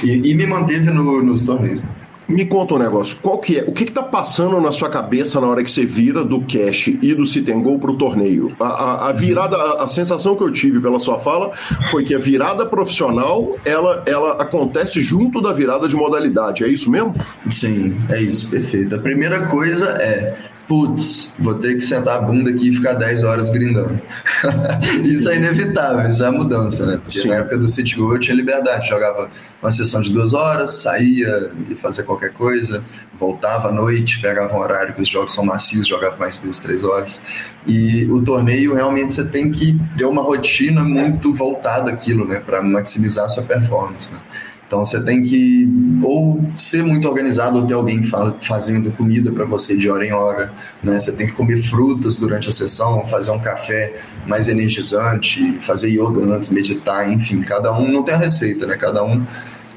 E, e me manteve no, nos torneios. Me conta um negócio, qual que é? O que está passando na sua cabeça na hora que você vira do cash e do go para o torneio? A, a, a virada, a, a, sensação que eu tive pela sua fala foi que a virada profissional ela, ela acontece junto da virada de modalidade, é isso mesmo? Sim, é isso, perfeito. A primeira coisa é putz, vou ter que sentar a bunda aqui e ficar 10 horas grindando. isso é inevitável, isso é a mudança, né? Porque Sim. na época do City Go eu tinha liberdade, jogava uma sessão de duas horas, saía e fazia qualquer coisa, voltava à noite, pegava um horário que os jogos são macios, jogava mais duas, três horas. E o torneio realmente você tem que ter uma rotina muito voltada àquilo, né? Para maximizar a sua performance, né? Então você tem que ou ser muito organizado ou ter alguém fazendo comida para você de hora em hora, né? Você tem que comer frutas durante a sessão, fazer um café mais energizante, fazer yoga antes, meditar, enfim, cada um não tem a receita, né? Cada um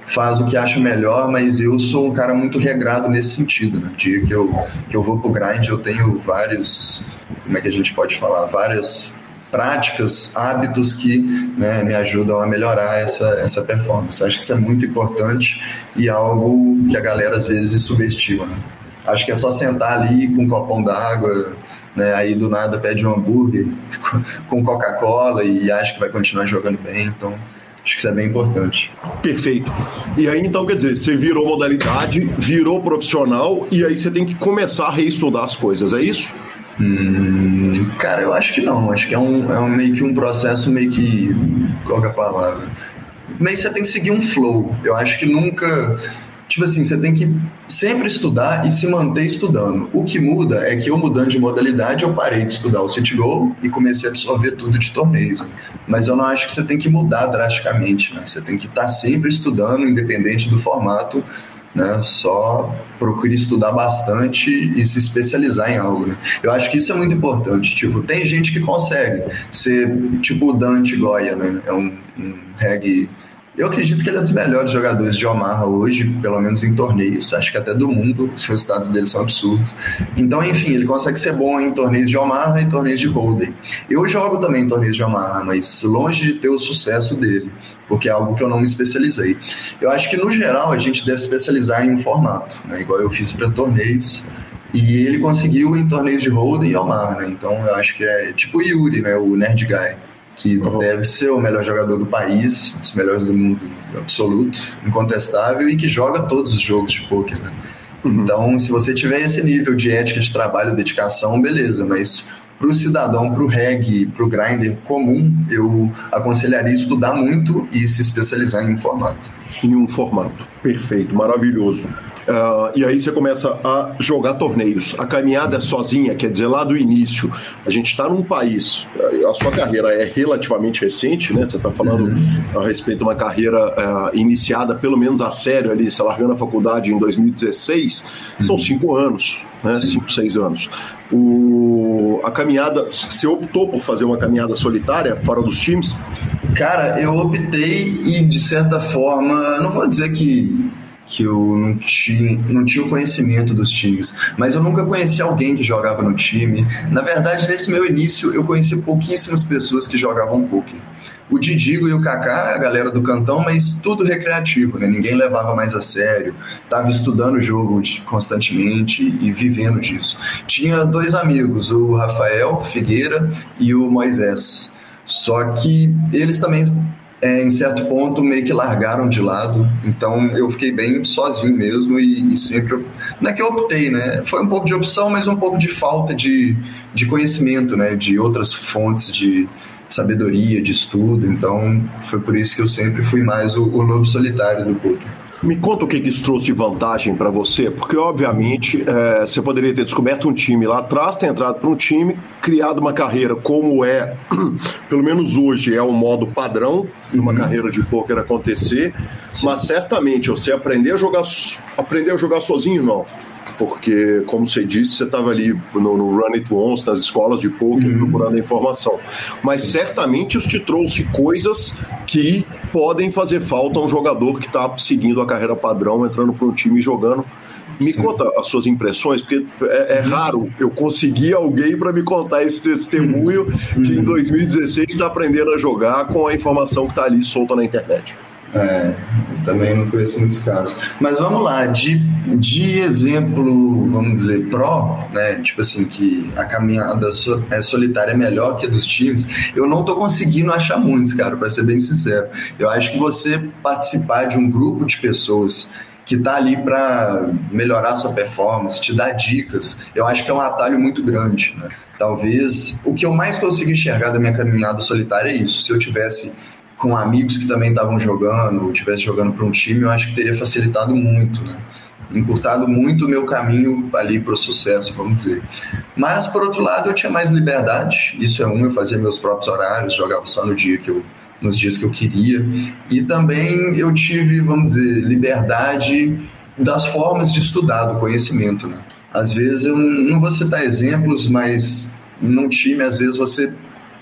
faz o que acha melhor, mas eu sou um cara muito regrado nesse sentido, né? dia que eu que eu vou pro grind, eu tenho vários, como é que a gente pode falar, várias práticas, hábitos que né, me ajudam a melhorar essa, essa performance. Acho que isso é muito importante e algo que a galera às vezes subestima. Né? Acho que é só sentar ali com um copão d'água, né, aí do nada pede um hambúrguer com Coca-Cola e acha que vai continuar jogando bem. Então, Acho que isso é bem importante. Perfeito. E aí, então, quer dizer, você virou modalidade, virou profissional, e aí você tem que começar a reestudar as coisas, é isso? Hum, cara, eu acho que não. Acho que é, um, é um, meio que um processo meio que. Qual é a palavra? Meio que você tem que seguir um flow. Eu acho que nunca. Tipo assim, você tem que sempre estudar e se manter estudando. O que muda é que eu mudando de modalidade, eu parei de estudar o City Goal e comecei a absorver tudo de torneios. Mas eu não acho que você tem que mudar drasticamente, né? Você tem que estar sempre estudando, independente do formato, né? Só procure estudar bastante e se especializar em algo, né? Eu acho que isso é muito importante. Tipo, tem gente que consegue ser tipo o Dante Goya, né? É um, um reggae eu acredito que ele é um dos melhores jogadores de Omaha hoje, pelo menos em torneios, acho que até do mundo, os resultados dele são absurdos. Então, enfim, ele consegue ser bom em torneios de Omaha e torneios de Holden. Eu jogo também em torneios de Omaha, mas longe de ter o sucesso dele porque é algo que eu não me especializei. Eu acho que, no geral, a gente deve especializar em um formato, né? igual eu fiz para torneios, e ele conseguiu em torneios de Holden e Omar, né? Então eu acho que é tipo o Yuri, né? O Nerd Guy, que uhum. deve ser o melhor jogador do país, dos melhores do mundo absoluto, incontestável, e que joga todos os jogos de poker, né? Uhum. Então, se você tiver esse nível de ética de trabalho, dedicação, beleza, mas para o cidadão, para o reggae, para o grinder comum, eu aconselharia estudar muito e se especializar em um formato. Em um formato. Perfeito, maravilhoso. Uh, e aí você começa a jogar torneios. A caminhada é sozinha, quer dizer, lá do início. A gente está num país, a sua carreira é relativamente recente, né? Você está falando uhum. a respeito de uma carreira uh, iniciada, pelo menos a sério, ali, você largando a faculdade em 2016, uhum. são cinco anos né? Sim. Cinco, seis anos. O, a caminhada, você optou por fazer uma caminhada solitária fora dos times? Cara, eu optei e de certa forma, não vou dizer que que eu não tinha, não tinha o conhecimento dos times, mas eu nunca conheci alguém que jogava no time. Na verdade, nesse meu início, eu conheci pouquíssimas pessoas que jogavam poker o Didigo e o Kaká, a galera do cantão, mas tudo recreativo, né? Ninguém levava mais a sério, tava estudando o jogo constantemente e vivendo disso. Tinha dois amigos, o Rafael Figueira e o Moisés. Só que eles também é, em certo ponto meio que largaram de lado, então eu fiquei bem sozinho mesmo e, e, sempre. Não é que eu optei, né? Foi um pouco de opção, mas um pouco de falta de, de conhecimento, né? De outras fontes de, sabedoria, de estudo. Então, foi por isso que eu sempre fui mais o, o lobo solitário do poker. Me conta o que isso trouxe de vantagem para você, porque obviamente é, você poderia ter descoberto um time lá atrás, ter entrado para um time, criado uma carreira como é, pelo menos hoje é o modo padrão de uma uhum. carreira de poker acontecer, Sim. mas certamente você aprender a jogar, aprender a jogar sozinho não porque, como você disse, você estava ali no, no, Run It Once, nas escolas de poker, uhum. procurando informação. Mas certamente isso te trouxe coisas que podem fazer falta a um jogador que está seguindo a carreira padrão, entrando para um time e jogando. Me Sim. conta as suas impressões, porque é, é uhum. raro eu conseguir alguém para me contar esse testemunho uhum. que em 2016 está aprendendo a jogar com a informação que está ali solta na internet. É, também não conheço muitos casos. Mas vamos lá, de, de exemplo, vamos dizer, pró, né? Tipo assim, que a caminhada so, é, solitária é melhor que a dos times, eu não tô conseguindo achar muitos, cara, para ser bem sincero. Eu acho que você participar de um grupo de pessoas que está ali para melhorar sua performance, te dar dicas, eu acho que é um atalho muito grande. Né? Talvez o que eu mais consigo enxergar da minha caminhada solitária é isso. Se eu tivesse com amigos que também estavam jogando, ou estivesse jogando para um time, eu acho que teria facilitado muito, né? encurtado muito o meu caminho ali para o sucesso, vamos dizer. Mas, por outro lado, eu tinha mais liberdade, isso é um, eu fazia meus próprios horários, jogava só no dia que eu nos dias que eu queria. E também eu tive, vamos dizer, liberdade das formas de estudar, do conhecimento, né? Às vezes eu não vou citar exemplos, mas num time, às vezes você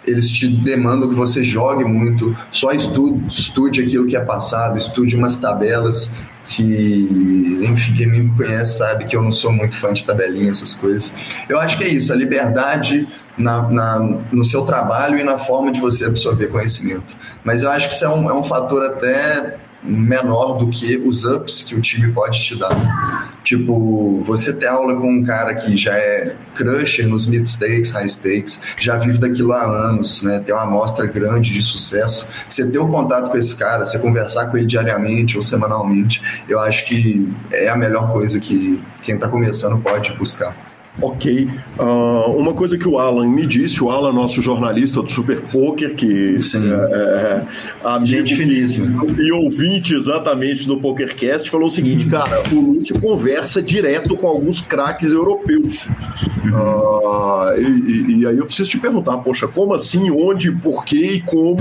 eles te demandam que você jogue muito, só estude, estude aquilo que é passado, estude umas tabelas que, enfim, quem me conhece sabe que eu não sou muito fã de tabelinha, essas coisas. Eu acho que é isso, a liberdade na, na, no seu trabalho e na forma de você absorver conhecimento. Mas eu acho que isso é um, é um fator até menor do que os ups que o time pode te dar. Tipo, você ter aula com um cara que já é crusher nos mid stakes, high stakes, já vive daquilo há anos, né? Ter uma amostra grande de sucesso, você ter o um contato com esse cara, você conversar com ele diariamente ou semanalmente, eu acho que é a melhor coisa que quem está começando pode buscar. Ok. Uh, uma coisa que o Alan me disse, o Alan, nosso jornalista do Super Poker, que Sim. é, é gente finíssima e ouvinte exatamente do PokerCast, falou o seguinte, uhum. cara, o Lúcio conversa direto com alguns craques europeus. Uhum. Uh, e, e, aí eu preciso te perguntar, poxa, como assim, onde, por quê e como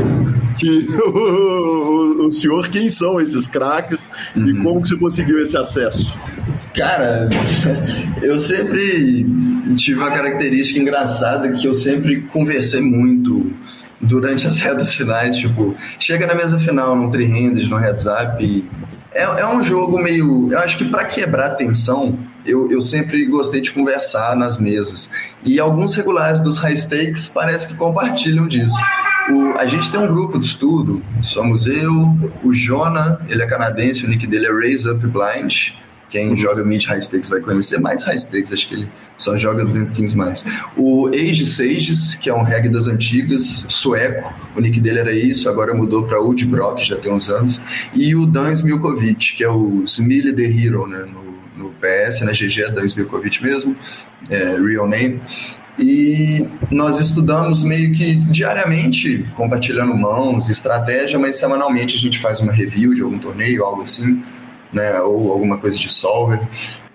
que o, o senhor, quem são esses craques uhum. e como que você conseguiu esse acesso? Cara, eu sempre tive uma característica engraçada que eu sempre conversei muito durante as retas finais. Tipo, chega na mesa final, no three-handed, no heads up. É, é um jogo meio. Eu acho que para quebrar a tensão, eu, eu sempre gostei de conversar nas mesas. E alguns regulares dos high stakes parece que compartilham disso. O, a gente tem um grupo de estudo, somos eu, o Jonah, ele é canadense, o nick dele é Raise Up Blind. Quem joga mid high stakes vai conhecer mais high stakes, acho que ele só joga 215 mais. O Age Sages, que é um reggae das antigas, sueco, o nick dele era isso, agora mudou para Old Brock, já tem uns anos. E o Dan Smilkovic, que é o Smiley the Hero, né, no, no PS, na GG é Dan Smilkovic mesmo, é, real name. E nós estudamos meio que diariamente, compartilhando mãos, estratégia, mas semanalmente a gente faz uma review de algum torneio, algo assim né, ou alguma coisa de solver.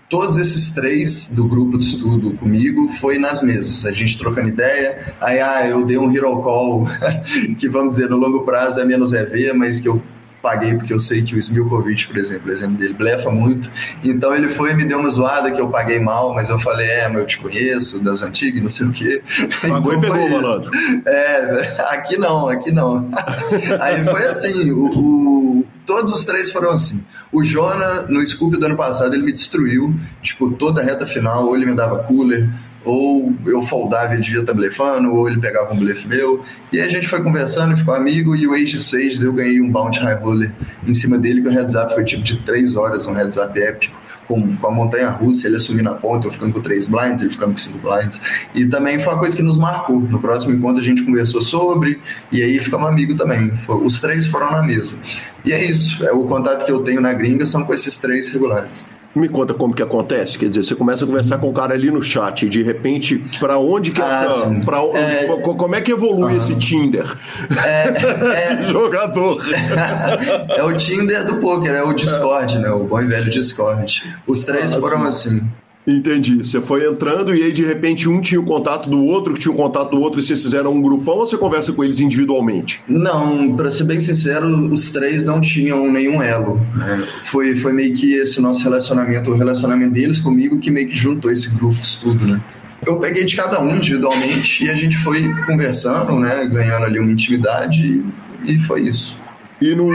Todos esses três do grupo de estudo comigo foi nas mesas, a gente trocando ideia. Aí, ah, eu dei um hero call, que vamos dizer, no longo prazo é menos EV, mas que eu paguei porque eu sei que o Smilkovic, por exemplo, o exemplo dele, blefa muito. Então ele foi e me deu uma zoada que eu paguei mal, mas eu falei, é, mas eu te conheço, das antigas, não sei o quê. Pagou então, e pegou, malandro. É, aqui não, aqui não. Aí foi assim, o, o, todos os três foram assim. O Jonah, no Scoop do ano passado, ele me destruiu, tipo, toda a reta final, ou ele me dava cooler, ou eu foldava e devia estar blefando, ou ele pegava um blefe meu. E aí a gente foi conversando, ficou amigo, e o Age 6 eu ganhei um bounty high roller em cima dele, que o heads up foi tipo de 3 horas, um heads up épico. Com, com a montanha russa, ele assumindo a ponta, eu ficando com três blinds, ele ficando com cinco blinds. E também foi uma coisa que nos marcou. No próximo encontro a gente conversou sobre, e aí ficamos amigos também. Os três foram na mesa. E é isso. É, o contato que eu tenho na gringa são com esses três regulares. Me conta como que acontece, quer dizer, você começa a conversar com o cara ali no chat e de repente, para onde que ah, essa, pra, é... como é que evolui uhum. esse Tinder é, é... jogador? é o Tinder do poker, é o Discord, né? O bom e velho Discord. Os três ah, foram assim. Entendi. Você foi entrando e aí de repente um tinha o contato do outro, que tinha o contato do outro, e vocês fizeram um grupão ou você conversa com eles individualmente? Não, para ser bem sincero, os três não tinham nenhum elo. É, foi, foi meio que esse nosso relacionamento, o relacionamento deles comigo, que meio que juntou esse grupo de estudo, né? Eu peguei de cada um individualmente e a gente foi conversando, né? Ganhando ali uma intimidade e foi isso e não,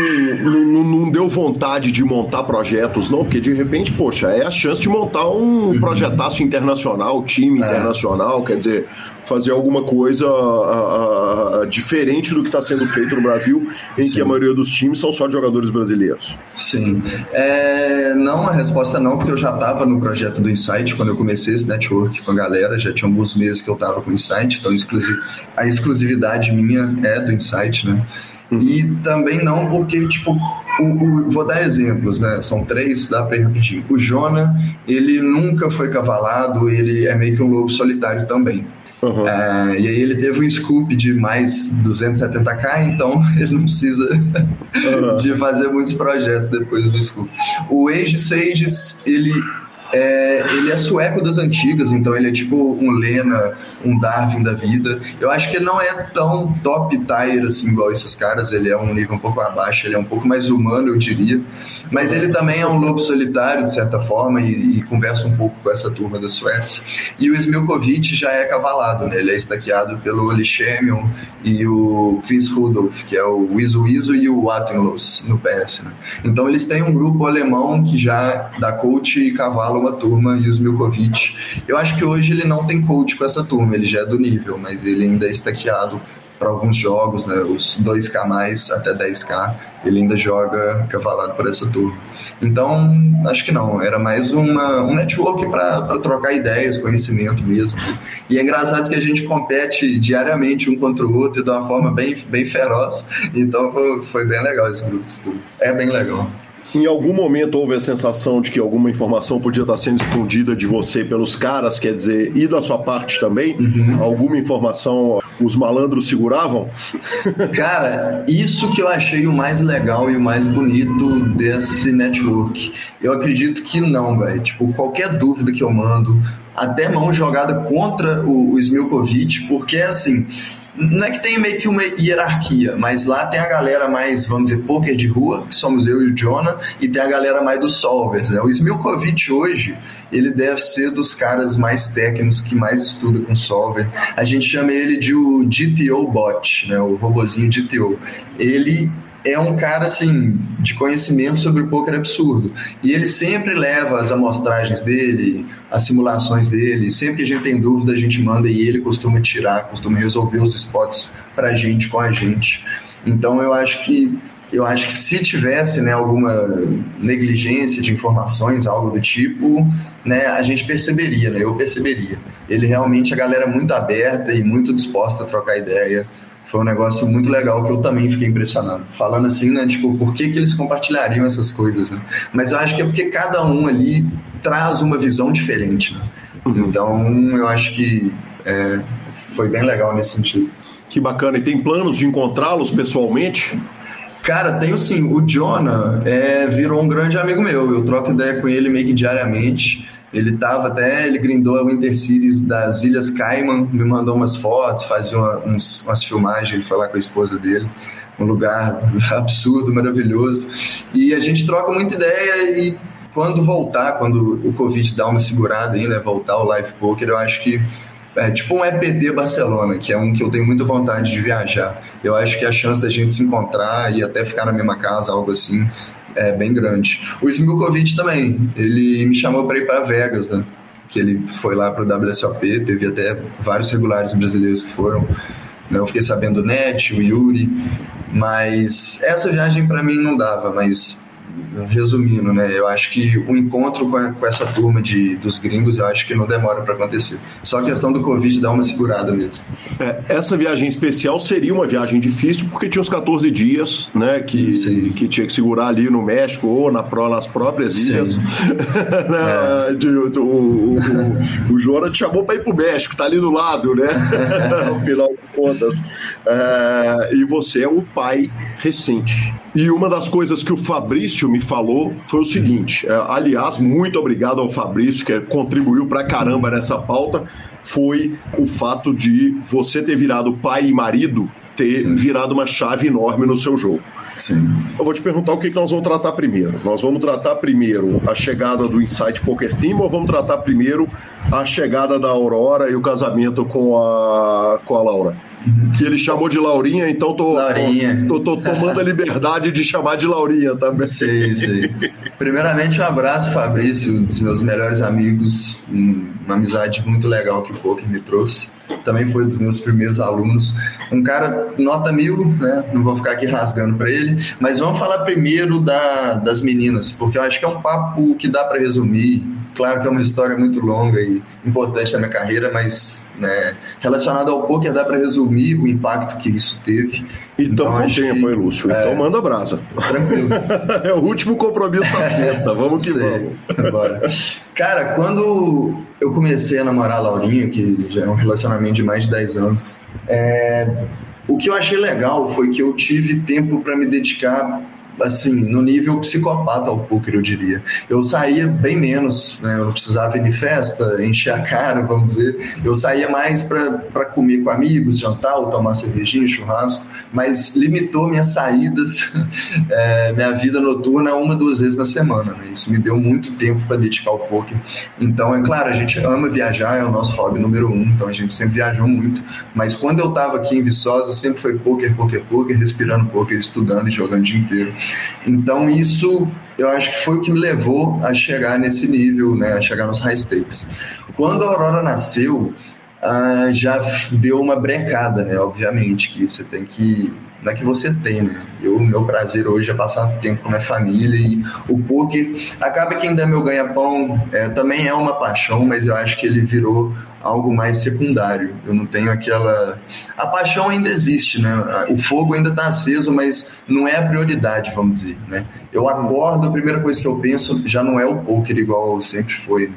não, não, deu vontade de montar projetos, não? Porque de repente, poxa, é a chance de montar um uhum. projetaço internacional, time é. internacional, quer dizer, fazer alguma coisa uh, uh, diferente do que está sendo feito no Brasil, em Sim. que a maioria dos times são só de jogadores brasileiros. Sim. É, não, a resposta não, porque eu já estava no projeto do Insight quando eu comecei esse network com a galera, já tinha alguns meses que eu estava com o Insight, então a exclusividade minha é do Insight, né? E também não porque, tipo, o, o, vou dar exemplos, né? São três, dá para ir rapidinho. O Jonah, ele nunca foi cavalado, ele é meio que um lobo solitário também. Uhum. É, e aí ele teve um scoop de mais 270k, então ele não precisa uhum. de fazer muitos projetos depois do scoop. O Age Sages, ele é, ele é sueco das antigas, então ele é tipo um Lena, um Darwin da vida. Eu acho que ele não é tão top tier assim, igual esses caras, ele é um nível um pouco abaixo, ele é um pouco mais humano, eu diria. Mas ele também é um lobo solitário, de certa forma, e, e conversa um pouco com essa turma da Suécia. E o Smilkovic já é cavalado, né? Ele é estaqueado pelo Oli Shemion e o Chris Rudolph, que é o Wizu Wizu e o Attenlos no PS, né? Então eles têm um grupo alemão que já dá coach e cavalo uma turma, e o Smilkovic. Eu acho que hoje ele não tem coach com essa turma, ele já é do nível, mas ele ainda é estaqueado para alguns jogos, né, os 2K mais até 10K, ele ainda joga cavalado por essa turma. Então, acho que não, era mais uma, um network para trocar ideias, conhecimento mesmo. E é engraçado que a gente compete diariamente um contra o outro de uma forma bem, bem feroz, então foi, foi bem legal esse grupo de estudo. É bem legal. Em algum momento houve a sensação de que alguma informação podia estar sendo escondida de você pelos caras, quer dizer, e da sua parte também? Uhum. Alguma informação os malandros seguravam? Cara, isso que eu achei o mais legal e o mais bonito desse network. Eu acredito que não, velho. Tipo, qualquer dúvida que eu mando, até mão jogada contra o, o Smilkovic, porque assim não é que tem meio que uma hierarquia, mas lá tem a galera mais, vamos dizer, poker de rua, que somos eu e o Jonah, e tem a galera mais dos solvers. Né? O Smilkovic hoje, ele deve ser dos caras mais técnicos que mais estuda com solver. A gente chama ele de o GTO bot, né? o robozinho GTO. Ele é um cara assim de conhecimento sobre o poker absurdo e ele sempre leva as amostragens dele, as simulações dele. Sempre que a gente tem dúvida a gente manda e ele costuma tirar, costuma resolver os spots para a gente com a gente. Então eu acho que eu acho que se tivesse né, alguma negligência de informações, algo do tipo, né, a gente perceberia, né, eu perceberia. Ele realmente, a galera é muito aberta e muito disposta a trocar ideia foi um negócio muito legal que eu também fiquei impressionado. Falando assim, né, tipo, por que, que eles compartilhariam essas coisas, né? Mas eu acho que é porque cada um ali traz uma visão diferente, né? Uhum. Então, eu acho que é, foi bem legal nesse sentido. Que bacana. E tem planos de encontrá-los pessoalmente? Cara, tenho sim. O Jonah é, virou um grande amigo meu. Eu troco ideia com ele meio que diariamente. Ele tava até, ele grindou a Winter Series das Ilhas Cayman, me mandou umas fotos, fazia uma, uns, umas filmagens, ele foi lá com a esposa dele, um lugar absurdo, maravilhoso. E a gente troca muita ideia e quando voltar, quando o Covid dá uma segurada aí, né, voltar o live poker, eu acho que é tipo um EPD Barcelona, que é um que eu tenho muita vontade de viajar. Eu acho que a chance da gente se encontrar e até ficar na mesma casa, algo assim, é bem grande. O Smilkovic também, ele me chamou para ir para Vegas, né? Que ele foi lá para o WSOP, teve até vários regulares brasileiros que foram. Né? Eu fiquei sabendo o Net, o Yuri, mas essa viagem para mim não dava, mas resumindo, né? Eu acho que o encontro com, a, com essa turma de, dos gringos, eu acho que não demora para acontecer. Só a questão do Covid dá uma segurada mesmo. É, essa viagem especial seria uma viagem difícil porque tinha uns 14 dias, né? Que, que tinha que segurar ali no México ou na, nas próprias ilhas. né, é. o, o, o, o Jora te chamou para ir pro México, tá ali do lado, né? no final de contas. É, e você é o pai recente. E uma das coisas que o Fabrício me falou foi o seguinte: é, aliás, muito obrigado ao Fabrício, que contribuiu pra caramba nessa pauta, foi o fato de você ter virado pai e marido ter Sim. virado uma chave enorme no seu jogo. Sim. Eu vou te perguntar o que, que nós vamos tratar primeiro. Nós vamos tratar primeiro a chegada do Insight Poker Team ou vamos tratar primeiro a chegada da Aurora e o casamento com a, com a Laura? Que ele chamou de Laurinha, então tô, Laurinha. tô, tô, tô tomando a liberdade de chamar de Laurinha também. Sei, sei. Primeiramente, um abraço, Fabrício, um dos meus melhores amigos, uma amizade muito legal que o Poker me trouxe. Também foi um dos meus primeiros alunos. Um cara nota mil, né? Não vou ficar aqui rasgando para ele, mas vamos falar primeiro da, das meninas, porque eu acho que é um papo que dá para resumir Claro que é uma história muito longa e importante na minha carreira, mas né, relacionado ao poker dá para resumir o impacto que isso teve. Então, então com tempo, hein, Lúcio? É... Então manda brasa. Tranquilo. é o último compromisso da sexta. Vamos que Sei. vamos. Bora. Cara, quando eu comecei a namorar a Laurinha, que já é um relacionamento de mais de 10 anos, é... o que eu achei legal foi que eu tive tempo para me dedicar assim, no nível psicopata ao poker, eu diria. Eu saía bem menos, né? Eu não precisava ir de festa, encher a cara, vamos dizer. Eu saía mais para comer com amigos, jantar ou tomar cervejinha, churrasco, mas limitou minhas saídas, é, minha vida noturna uma, duas vezes na semana, né? Isso me deu muito tempo para dedicar ao poker. Então, é claro, a gente ama viajar, é o nosso hobby número um, então a gente sempre viajou muito, mas quando eu estava aqui em Viçosa, sempre foi poker, poker, poker, respirando poker, estudando e jogando o dia inteiro. Então isso eu acho que foi o que me levou a chegar nesse nível, né, a chegar nos high stakes. Quando a Aurora nasceu, ah, já deu uma brecada, né, obviamente, que você tem que que você tem, né? Eu, meu prazer hoje é passar tempo com minha família e o poker acaba que ainda é meu ganha-pão, é, também é uma paixão, mas eu acho que ele virou algo mais secundário. Eu não tenho aquela. A paixão ainda existe, né? O fogo ainda está aceso, mas não é a prioridade, vamos dizer, né? Eu acordo, a primeira coisa que eu penso já não é o poker igual sempre foi, né?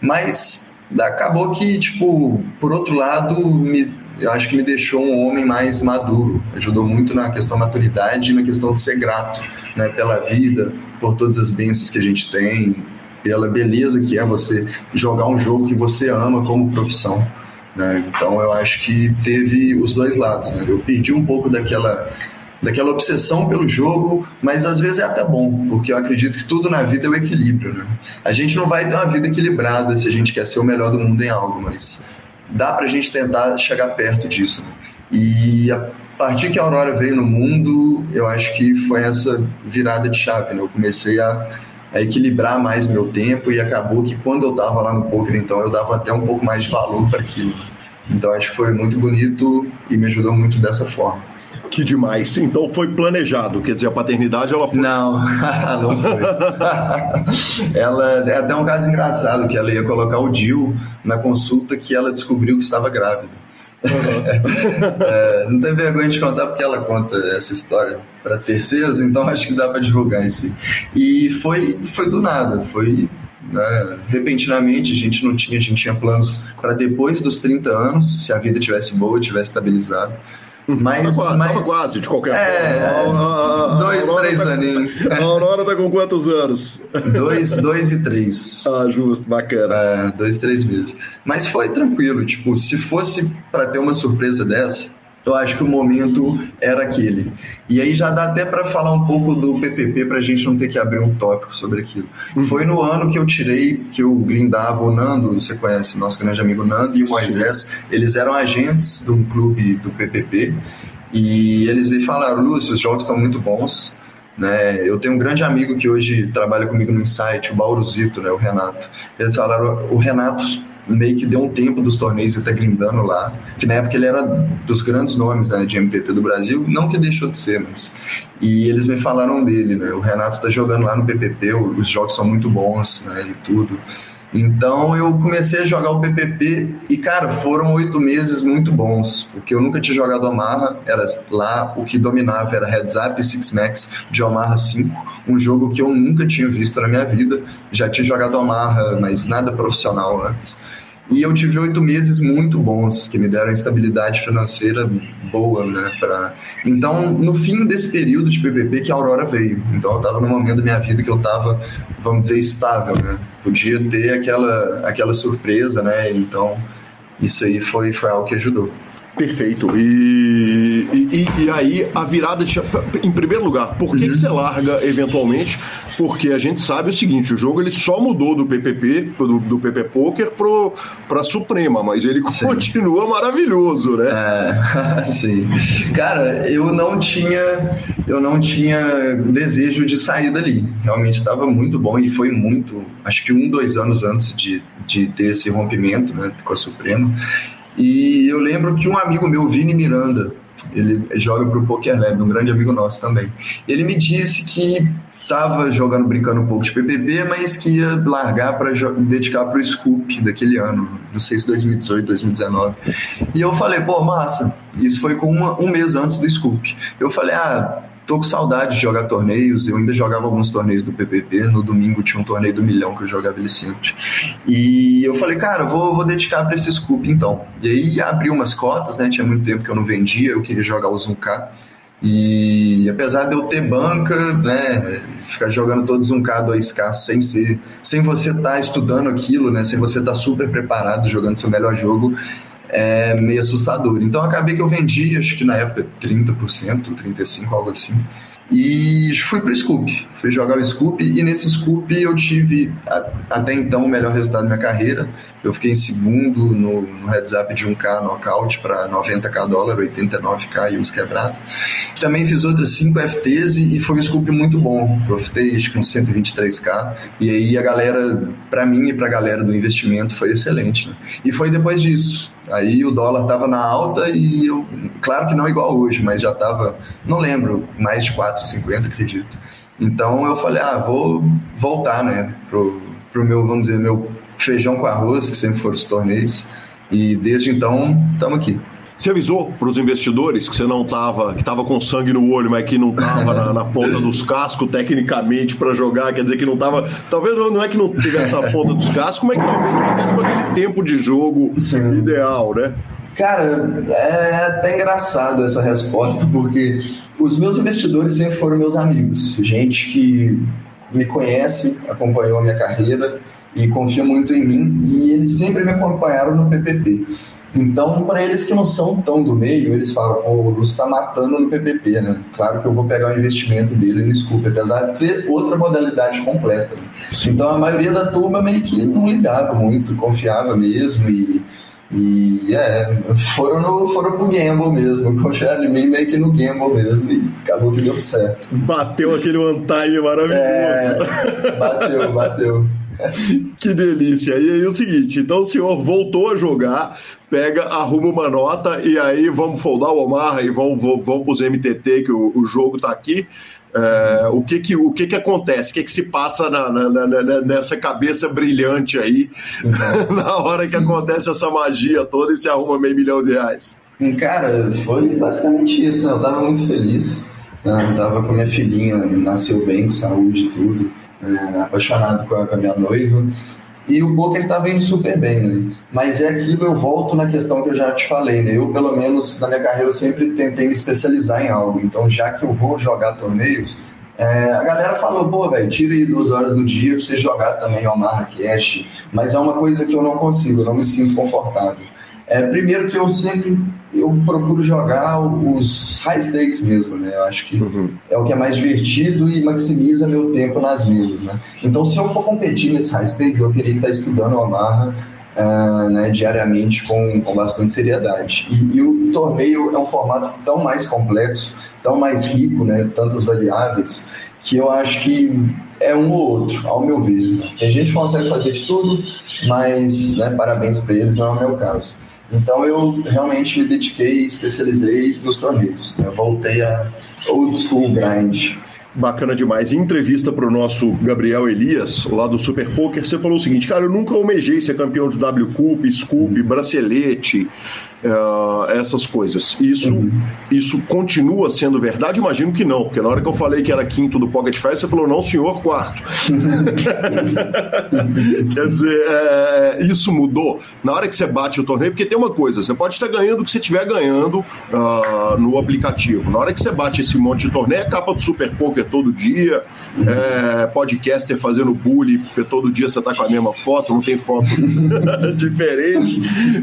Mas acabou que, tipo, por outro lado, me eu acho que me deixou um homem mais maduro, ajudou muito na questão da maturidade e na questão de ser grato né, pela vida, por todas as bênçãos que a gente tem, pela beleza que é você jogar um jogo que você ama como profissão. Né? Então eu acho que teve os dois lados. Né? Eu perdi um pouco daquela daquela obsessão pelo jogo, mas às vezes é até bom, porque eu acredito que tudo na vida é o equilíbrio, né? A gente não vai ter uma vida equilibrada se a gente quer ser o melhor do mundo em algo, mas dá para a gente tentar chegar perto disso. Né? E a partir que a Aurora veio no mundo, eu acho que foi essa virada de chave. Né? Eu comecei a, a equilibrar mais meu tempo e acabou que quando eu estava lá no poker, então, eu dava até um pouco mais de valor para aquilo. Então acho que foi muito bonito e me ajudou muito dessa forma. Que demais. Então foi planejado, quer dizer, a paternidade ela foi. Não, não foi. ela é até um caso engraçado que ela ia colocar o Dil na consulta que ela descobriu que estava grávida. Uhum. é, não tem vergonha de contar porque ela conta essa história para terceiros, então acho que dá para divulgar isso. E foi, foi do nada, foi né, repentinamente, a gente não tinha, a gente tinha planos para depois dos 30 anos, se a vida tivesse boa, tivesse estabilizado. Mas, tava, mas... Tava quase, de qualquer é, forma. A, a, dois, três tá aninhos. A Aurora tá com quantos anos? Dois, dois e três. Ah, justo, bacana. É, dois, três meses. Mas foi tranquilo, tipo, se fosse para ter uma surpresa dessa, eu acho que o momento era aquele. E aí já dá até para falar um pouco do PPP para a gente não ter que abrir um tópico sobre aquilo. Uhum. Foi no ano que eu tirei, que eu grindava o Nando, você conhece nosso grande amigo Nando e o Moisés, eles eram agentes de um clube do PPP e eles me falaram, Lúcio, os jogos estão muito bons, né? Eu tenho um grande amigo que hoje trabalha comigo no Insight, o Bauruzito, né? o Renato. Eles falaram, o Renato meio que deu um tempo dos torneios até grindando lá, que na época ele era dos grandes nomes né, de MTT do Brasil, não que deixou de ser, mas. E eles me falaram dele, né? O Renato tá jogando lá no PPP, os jogos são muito bons, né? E tudo. Então eu comecei a jogar o PPP e, cara, foram oito meses muito bons, porque eu nunca tinha jogado Omaha, era lá o que dominava era Heads Up Six Max de Omaha 5, um jogo que eu nunca tinha visto na minha vida, já tinha jogado Omaha, mas nada profissional antes. E eu tive oito meses muito bons, que me deram estabilidade financeira boa, né? Pra... Então, no fim desse período de PPP que a Aurora veio. Então, eu estava no momento da minha vida que eu estava, vamos dizer, estável, né? Podia ter aquela, aquela surpresa, né? Então, isso aí foi, foi algo que ajudou. Perfeito. E, e, e, aí a virada de em primeiro lugar, por que, uhum. que você larga eventualmente? Porque a gente sabe o seguinte, o jogo ele só mudou do PPP, do, do PP Poker pro para Suprema, mas ele sim. continua maravilhoso, né? É, sim. Cara, eu não tinha eu não tinha desejo de sair dali. Realmente estava muito bom e foi muito, acho que um, dois anos antes de, de ter esse rompimento né, com a Suprema. E eu lembro que um amigo meu, Vini Miranda, ele joga para o Poker Lab, um grande amigo nosso também. Ele me disse que estava jogando, brincando um pouco de PPP, mas que ia largar para dedicar para o Scoop daquele ano, não sei se 2018, 2019. E eu falei, pô, massa, isso foi com uma, um mês antes do Scoop. Eu falei, ah, tô com saudade de jogar torneios, eu ainda jogava alguns torneios do PPP, no domingo tinha um torneio do milhão que eu jogava ele sempre. E eu falei, cara, vou, vou dedicar para esse Scoop então. E aí abri umas cotas, né, tinha muito tempo que eu não vendia, eu queria jogar o 1K. E apesar de eu ter banca, né, ficar jogando todos um K, 2K sem ser, sem você estar tá estudando aquilo, né, sem você estar tá super preparado jogando seu melhor jogo, é meio assustador. Então acabei que eu vendi, acho que na época 30%, 35%, algo assim. E fui pro Scoop, fui jogar o Scoop e nesse Scoop eu tive a, até então o melhor resultado da minha carreira. Eu fiquei em segundo no, no heads up de 1K knockout para 90k dólar, 89k e uns quebrados. Também fiz outras 5 FTs e, e foi um Scoop muito bom. Profitei acho que uns 123k. E aí a galera, para mim e pra galera do investimento, foi excelente. Né? E foi depois disso. Aí o dólar estava na alta e eu, claro que não igual hoje, mas já estava, não lembro, mais de 4,50, acredito. Então eu falei, ah, vou voltar, né, pro, pro meu, vamos dizer, meu feijão com arroz, que sempre foram os torneios. E desde então, estamos aqui. Você avisou para os investidores que você não estava, que estava com sangue no olho, mas que não estava na, na, ponta dos cascos tecnicamente para jogar, quer dizer que não estava. Talvez não, não, é que não tivesse a ponta dos cascos, mas que talvez não tivesse aquele tempo de jogo Sim. ideal, né? Cara, é até engraçado essa resposta, porque os meus investidores sempre foram meus amigos, gente que me conhece, acompanhou a minha carreira e confia muito em mim, e eles sempre me acompanharam no PPP. Então, para eles que não são tão do meio, eles falam, o Lúcio está matando no PPP, né? Claro que eu vou pegar o investimento dele no Scoop, apesar de ser outra modalidade completa. Né? Então, a maioria da turma meio que não ligava muito, confiava mesmo e, e é, foram, no, foram pro gamble mesmo, confiaram em mim meio que no gamble mesmo e acabou que deu certo. Bateu aquele one time maravilhoso. É, bateu, bateu. que delícia. E aí é o seguinte, então o senhor voltou a jogar, pega, arruma uma nota e aí vamos foldar o Omar e vamos, vamos, para os MTT, que o, o jogo está aqui. É, o que que, o que que acontece? O que que se passa na, na, na, nessa cabeça brilhante aí uhum. na hora que acontece essa magia toda e se arruma meio milhão de reais? Cara, foi basicamente isso. Né? Eu tava muito feliz. Né? Eu tava com minha filhinha, nasceu bem, com saúde e tudo é, apaixonado com a, com a, minha noiva. E o poker estava indo super bem, né? Mas é aquilo, eu volto na questão que eu já te falei, né? Eu, pelo menos, na minha carreira, eu sempre tentei me especializar em algo. Então, já que eu vou jogar torneios, é, a galera falou, pô, velho, tira aí duas horas do dia pra você jogar também ao Marrakech. Mas é uma coisa que eu não consigo, eu não me sinto confortável. É, primeiro que eu sempre eu procuro jogar os high stakes mesmo, né? Eu acho que uhum. é o que é mais divertido e maximiza meu tempo nas mesas, né? Então, se eu for competir nesses high stakes, eu teria que estar estudando o Amarra uh, né, diariamente com, com bastante seriedade. E, e, o torneio é um formato tão mais complexo, tão mais rico, né? Tantas variáveis, que eu acho que é um ou outro, ao meu ver. A gente consegue fazer de tudo, mas né, parabéns para eles, não é o meu caso. Então eu realmente me dediquei e especializei nos torneios. Eu voltei a old school grind. Bacana demais. Em entrevista para o nosso Gabriel Elias, lá do Super Poker, você falou o seguinte: cara, eu nunca almejei ser campeão de W Cup, Scoop, bracelete, uh, essas coisas. Isso, uhum. isso continua sendo verdade? Imagino que não, porque na hora que eu falei que era quinto do Pocket Fest, você falou, não, senhor, quarto. Quer dizer, é, isso mudou na hora que você bate o torneio, porque tem uma coisa, você pode estar ganhando o que você estiver ganhando uh, no aplicativo. Na hora que você bate esse monte de torneio, é capa do Super Poker todo dia, é, podcaster fazendo bullying, porque todo dia você está com a mesma foto, não tem foto diferente.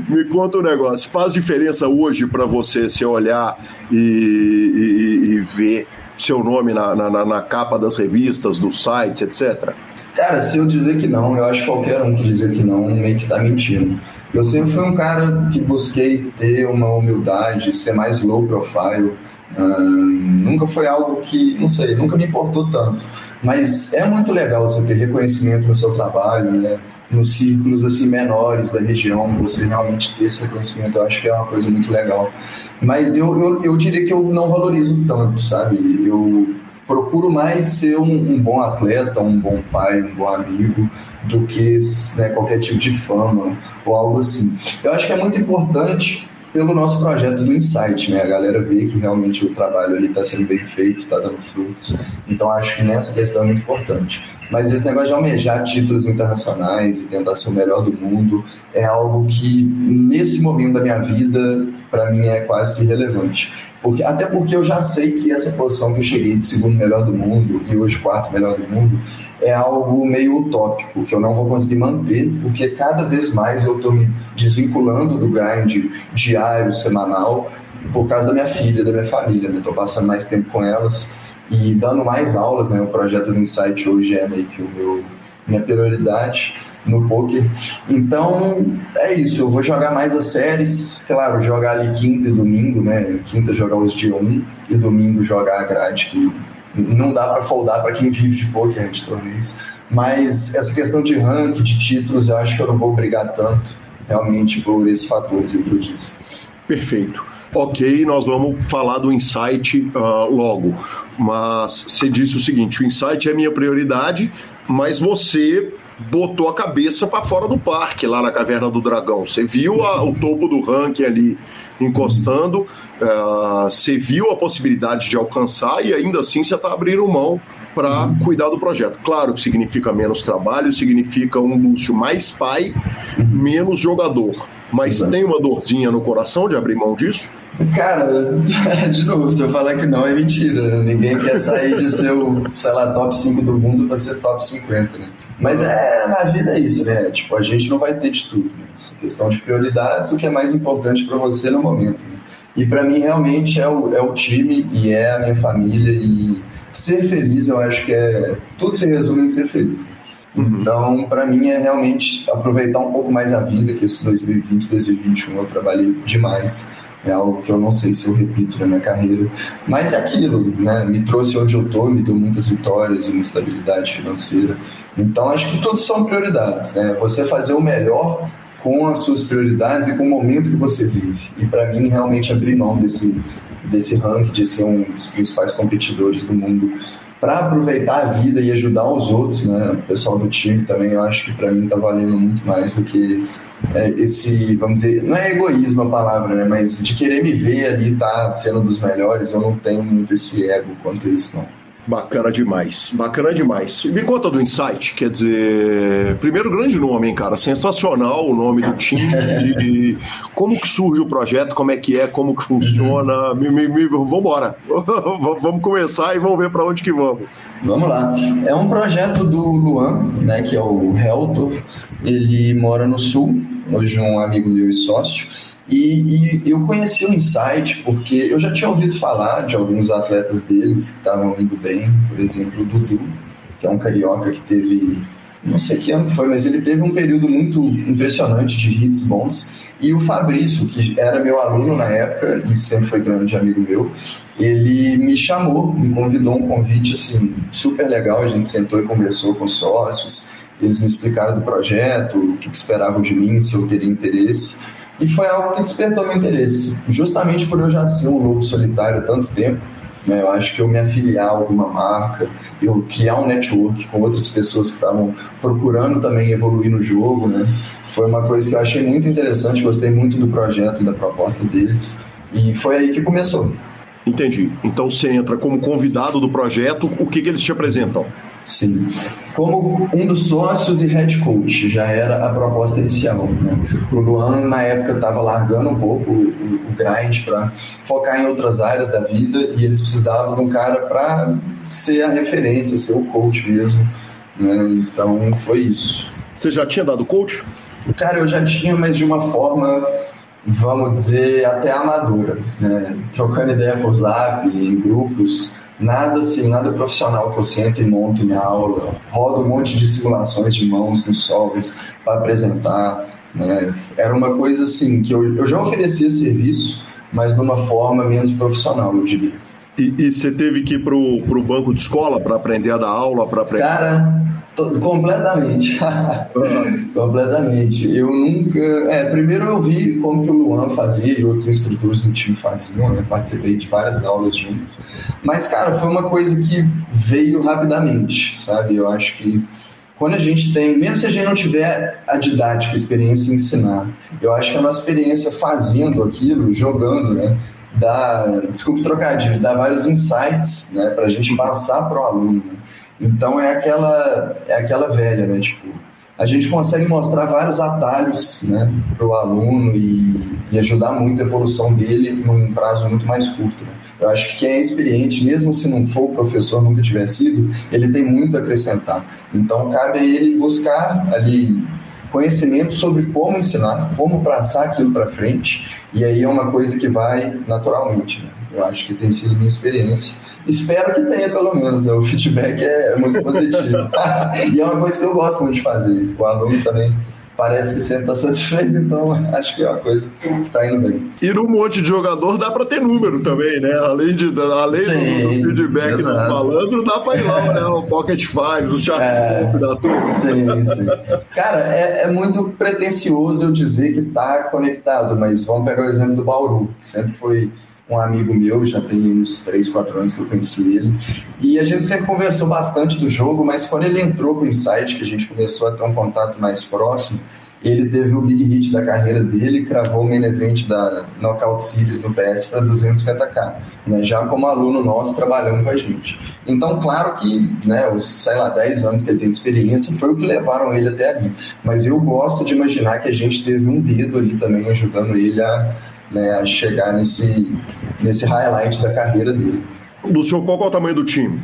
Me conta um negócio, faz diferença hoje para você se olhar e, e, e, ver seu nome na, na, na capa das revistas, dos sites, etc? Cara, se eu dizer que não, eu acho que qualquer um que dizer que não meio que tá mentindo. Eu sempre fui um cara que busquei ter uma humildade, ser mais low profile. Nunca foi algo que, não sei, nunca me importou tanto. Mas é muito legal você ter reconhecimento no seu trabalho, né? nos círculos assim menores da região, você realmente ter esse reconhecimento, eu acho que é uma coisa muito legal. Mas eu, eu, eu diria que eu não valorizo tanto, sabe? Eu, procuro mais ser um, um, bom atleta, um bom pai, um bom amigo, do que né, qualquer tipo de fama ou algo assim. Eu acho que é muito importante pelo nosso projeto do Insight, né? A galera vê que realmente o trabalho ali está sendo bem feito, está dando frutos. Então acho que nessa questão é muito importante. Mas esse negócio de almejar títulos internacionais e tentar ser o melhor do mundo é algo que nesse momento da minha vida para mim é quase que irrelevante. Porque, até porque eu já sei que essa posição que eu cheguei de segundo melhor do mundo e hoje quarto melhor do mundo é algo meio utópico, que eu não vou conseguir manter, porque cada vez mais eu estou me desvinculando do grind diário, semanal, por causa da minha filha, da minha família. Estou né? passando mais tempo com elas e dando mais aulas. Né? O projeto do Insight hoje é meio que o meu, minha prioridade no poker. Então é isso, eu vou jogar mais as séries, claro, jogar ali quinta e domingo, né? Quinta jogar os dia 1 e domingo jogar a grade, que não dá para foldar para quem vive de poker de torneios. Mas essa questão de rank, de títulos, eu acho que eu não vou brigar tanto, realmente, por esses fatores que eu. Perfeito. Ok, nós vamos falar do insight uh, logo. Mas você disse o seguinte: o insight é minha prioridade, mas você botou a cabeça para fora do parque, lá na Caverna do Dragão. Você viu a, o topo do ranking ali encostando, uh, você viu a possibilidade de alcançar e ainda assim você está abrindo mão para cuidar do projeto. Claro que significa menos trabalho, significa um Lúcio mais pai, menos jogador. Mas Exato. tem uma dorzinha no coração de abrir mão disso? Cara, de novo, se eu falar que não, é mentira. Ninguém quer sair de ser o, sei lá, top 5 do mundo para ser top 50, né? Mas é, na vida é isso, né? Tipo, a gente não vai ter de tudo. Né? Essa questão de prioridades, o que é mais importante para você no momento. Né? E para mim, realmente, é o, é o time e é a minha família. E ser feliz, eu acho que é. Tudo se resume em ser feliz. Né? Uhum. Então, para mim, é realmente aproveitar um pouco mais a vida, que esse 2020, 2021 eu trabalhei demais é algo que eu não sei se eu repito na minha carreira, mas é aquilo, né? Me trouxe onde eu tô, me deu muitas vitórias, uma estabilidade financeira. Então acho que tudo são prioridades, né? Você fazer o melhor com as suas prioridades e com o momento que você vive. E para mim realmente abrir mão desse desse ranking de ser um dos principais competidores do mundo para aproveitar a vida e ajudar os outros, né? O pessoal do time também, eu acho que para mim tá valendo muito mais do que é, esse, vamos dizer, não é egoísmo a palavra, né? Mas de querer me ver ali, tá sendo dos melhores, eu não tenho muito esse ego quanto isso, não. Bacana demais, bacana demais. Me conta do Insight, quer dizer, primeiro grande nome, hein, cara, sensacional o nome do time. como que surge o projeto, como é que é, como que funciona? Me, me, me, vambora, vamos começar e vamos ver para onde que vamos. Vamos lá. É um projeto do Luan, né, que é o Heltor. Ele mora no Sul, hoje um amigo meu e sócio. E, e, eu conheci o Insight porque eu já tinha ouvido falar de alguns atletas deles que estavam indo bem, por exemplo, o Dudu, que é um carioca que teve, não sei que ano foi, mas ele teve um período muito impressionante de hits bons. E o Fabrício, que era meu aluno na época e sempre foi grande amigo meu, ele me chamou, me convidou um convite assim super legal. A gente sentou e conversou com os sócios. Eles me explicaram do projeto, o que esperavam de mim, se eu teria interesse. E foi algo que despertou meu interesse, justamente por eu já ser um lobo solitário há tanto tempo. Né, eu acho que eu me afiliar a alguma marca, eu criar um network com outras pessoas que estavam procurando também evoluir no jogo, né, foi uma coisa que eu achei muito interessante, gostei muito do projeto e da proposta deles, e foi aí que começou. Entendi. Então você entra como convidado do projeto, o que, que eles te apresentam? Sim. Como um dos sócios e head coach, já era a proposta inicial. Né? O Luan, na época, estava largando um pouco o, o grind para focar em outras áreas da vida e eles precisavam de um cara para ser a referência, ser o coach mesmo. Né? Então, foi isso. Você já tinha dado coach? Cara, eu já tinha, mas de uma forma vamos dizer, até amadora, né? trocando ideia por zap, em grupos, nada assim, nada profissional que eu sento e monto minha aula, rodo um monte de simulações de mãos nos softwares para apresentar, né? era uma coisa assim, que eu, eu já oferecia serviço, mas de uma forma menos profissional, eu diria. E, e você teve que ir pro, pro banco de escola para aprender a dar aula, para aprender? Cara, Todo, completamente. completamente. Eu nunca. É, primeiro eu vi como que o Luan fazia e outros instrutores do time faziam, né? Participei de várias aulas juntos. Mas, cara, foi uma coisa que veio rapidamente, sabe? Eu acho que quando a gente tem, mesmo se a gente não tiver a didática, a experiência em ensinar, eu acho que a nossa experiência fazendo aquilo, jogando, né? Dá, desculpe trocadilho, dá vários insights né, para a gente passar para o aluno. Né? Então é aquela, é aquela velha, né? Tipo, a gente consegue mostrar vários atalhos né, para o aluno e, e, ajudar muito a evolução dele num prazo muito mais curto. Né? Eu acho que quem é experiente, mesmo se não for professor, nunca tiver sido, ele tem muito a acrescentar. Então cabe a ele buscar ali conhecimento sobre como ensinar, como passar aquilo para frente, e aí é uma coisa que vai naturalmente. Né? Eu acho que tem sido minha experiência. Espero que tenha, pelo menos, né? O feedback é muito positivo. e é uma coisa que eu gosto muito de fazer. O aluno também parece que sempre está satisfeito, então acho que é uma coisa que está indo bem. E no monte de jogador dá para ter número também, né? Além, de, além sim, do, feedback exato. dos malandros, dá para ir lá, né? O Pocket Fives, o Shark é, da turma. Sim, sim. Cara, é, é muito pretencioso eu dizer que está conectado, mas vamos pegar o exemplo do Bauru, que sempre foi um amigo meu, já tem uns 3, 4 anos que eu conheci ele. E a gente sempre conversou bastante do jogo, mas quando ele entrou com o Insight, que a gente começou a ter um contato mais próximo, ele teve o big hit da carreira dele, cravou o main event da Knockout Series no PS para 250k, né, já como aluno nosso trabalhando com a gente. Então, claro que né, os, sei lá, 10 anos que ele tem de experiência foi o que levaram ele até ali. Mas eu gosto de imaginar que a gente teve um dedo ali também ajudando ele a né, a chegar nesse, nesse highlight da carreira dele. Lúcio, qual é o tamanho do time?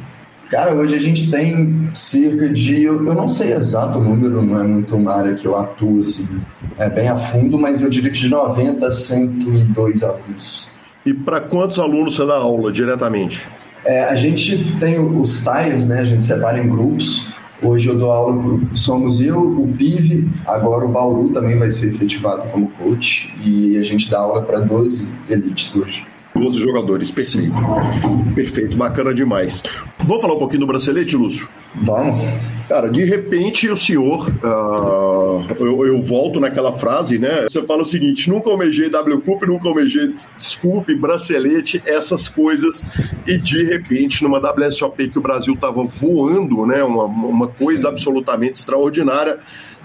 Cara, hoje a gente tem cerca de. Eu, não sei exato o número, não é muito uma área que eu atuo assim, é bem a fundo, mas eu diria que de 90 a 102 alunos. E para quantos alunos você dá aula diretamente? É, a gente tem os tiles, né? A gente separa em grupos. Hoje eu dou aula, somos eu, o PIV, agora o Bauru também vai ser efetivado como coach e a gente dá aula para 12 elites hoje. 12 jogadores, perfeito. Sim. Perfeito, bacana demais. Vamos falar um pouquinho do bracelete, Lúcio? Vamos. Cara, de repente o senhor, uh, eu, eu, volto naquela frase, né? Você fala o seguinte: nunca almejei W Cup, nunca almejei desculpe, bracelete, essas coisas, e de repente numa WSOP que o Brasil tava voando, né? Uma, uma coisa Sim. absolutamente extraordinária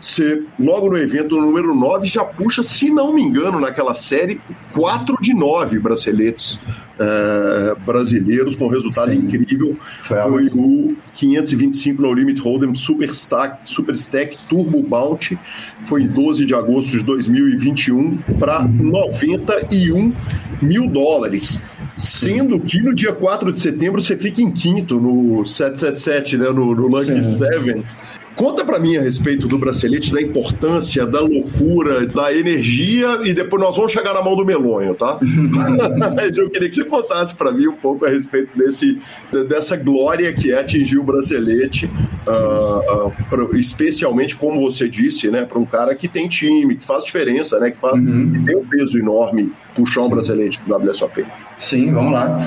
você, logo no evento número 9, já puxa, se não me engano, naquela série, 4 de 9 braceletes é, brasileiros com resultado Sim. incrível. Foi, Foi o 525 No Limit Hold'em Super Stack, Super Stack Turbo Bounty. Foi em 12 de agosto de 2021 para 91 mil dólares. Sendo que no dia 4 de setembro você fica em quinto no 777, né, no, no Lucky Sevens. Conta para mim a respeito do bracelete, da importância, da loucura, da energia e depois nós vamos chegar na mão do melonho, tá? Mas eu queria que você contasse para mim um pouco a respeito desse, dessa glória que é atingir o bracelete, uh, uh, pra, especialmente como você disse, né, para um cara que tem time, que faz diferença, né, que, faz, uhum. que tem um peso enorme puxar Sim. um bracelete do WSOP. Sim, vamos lá.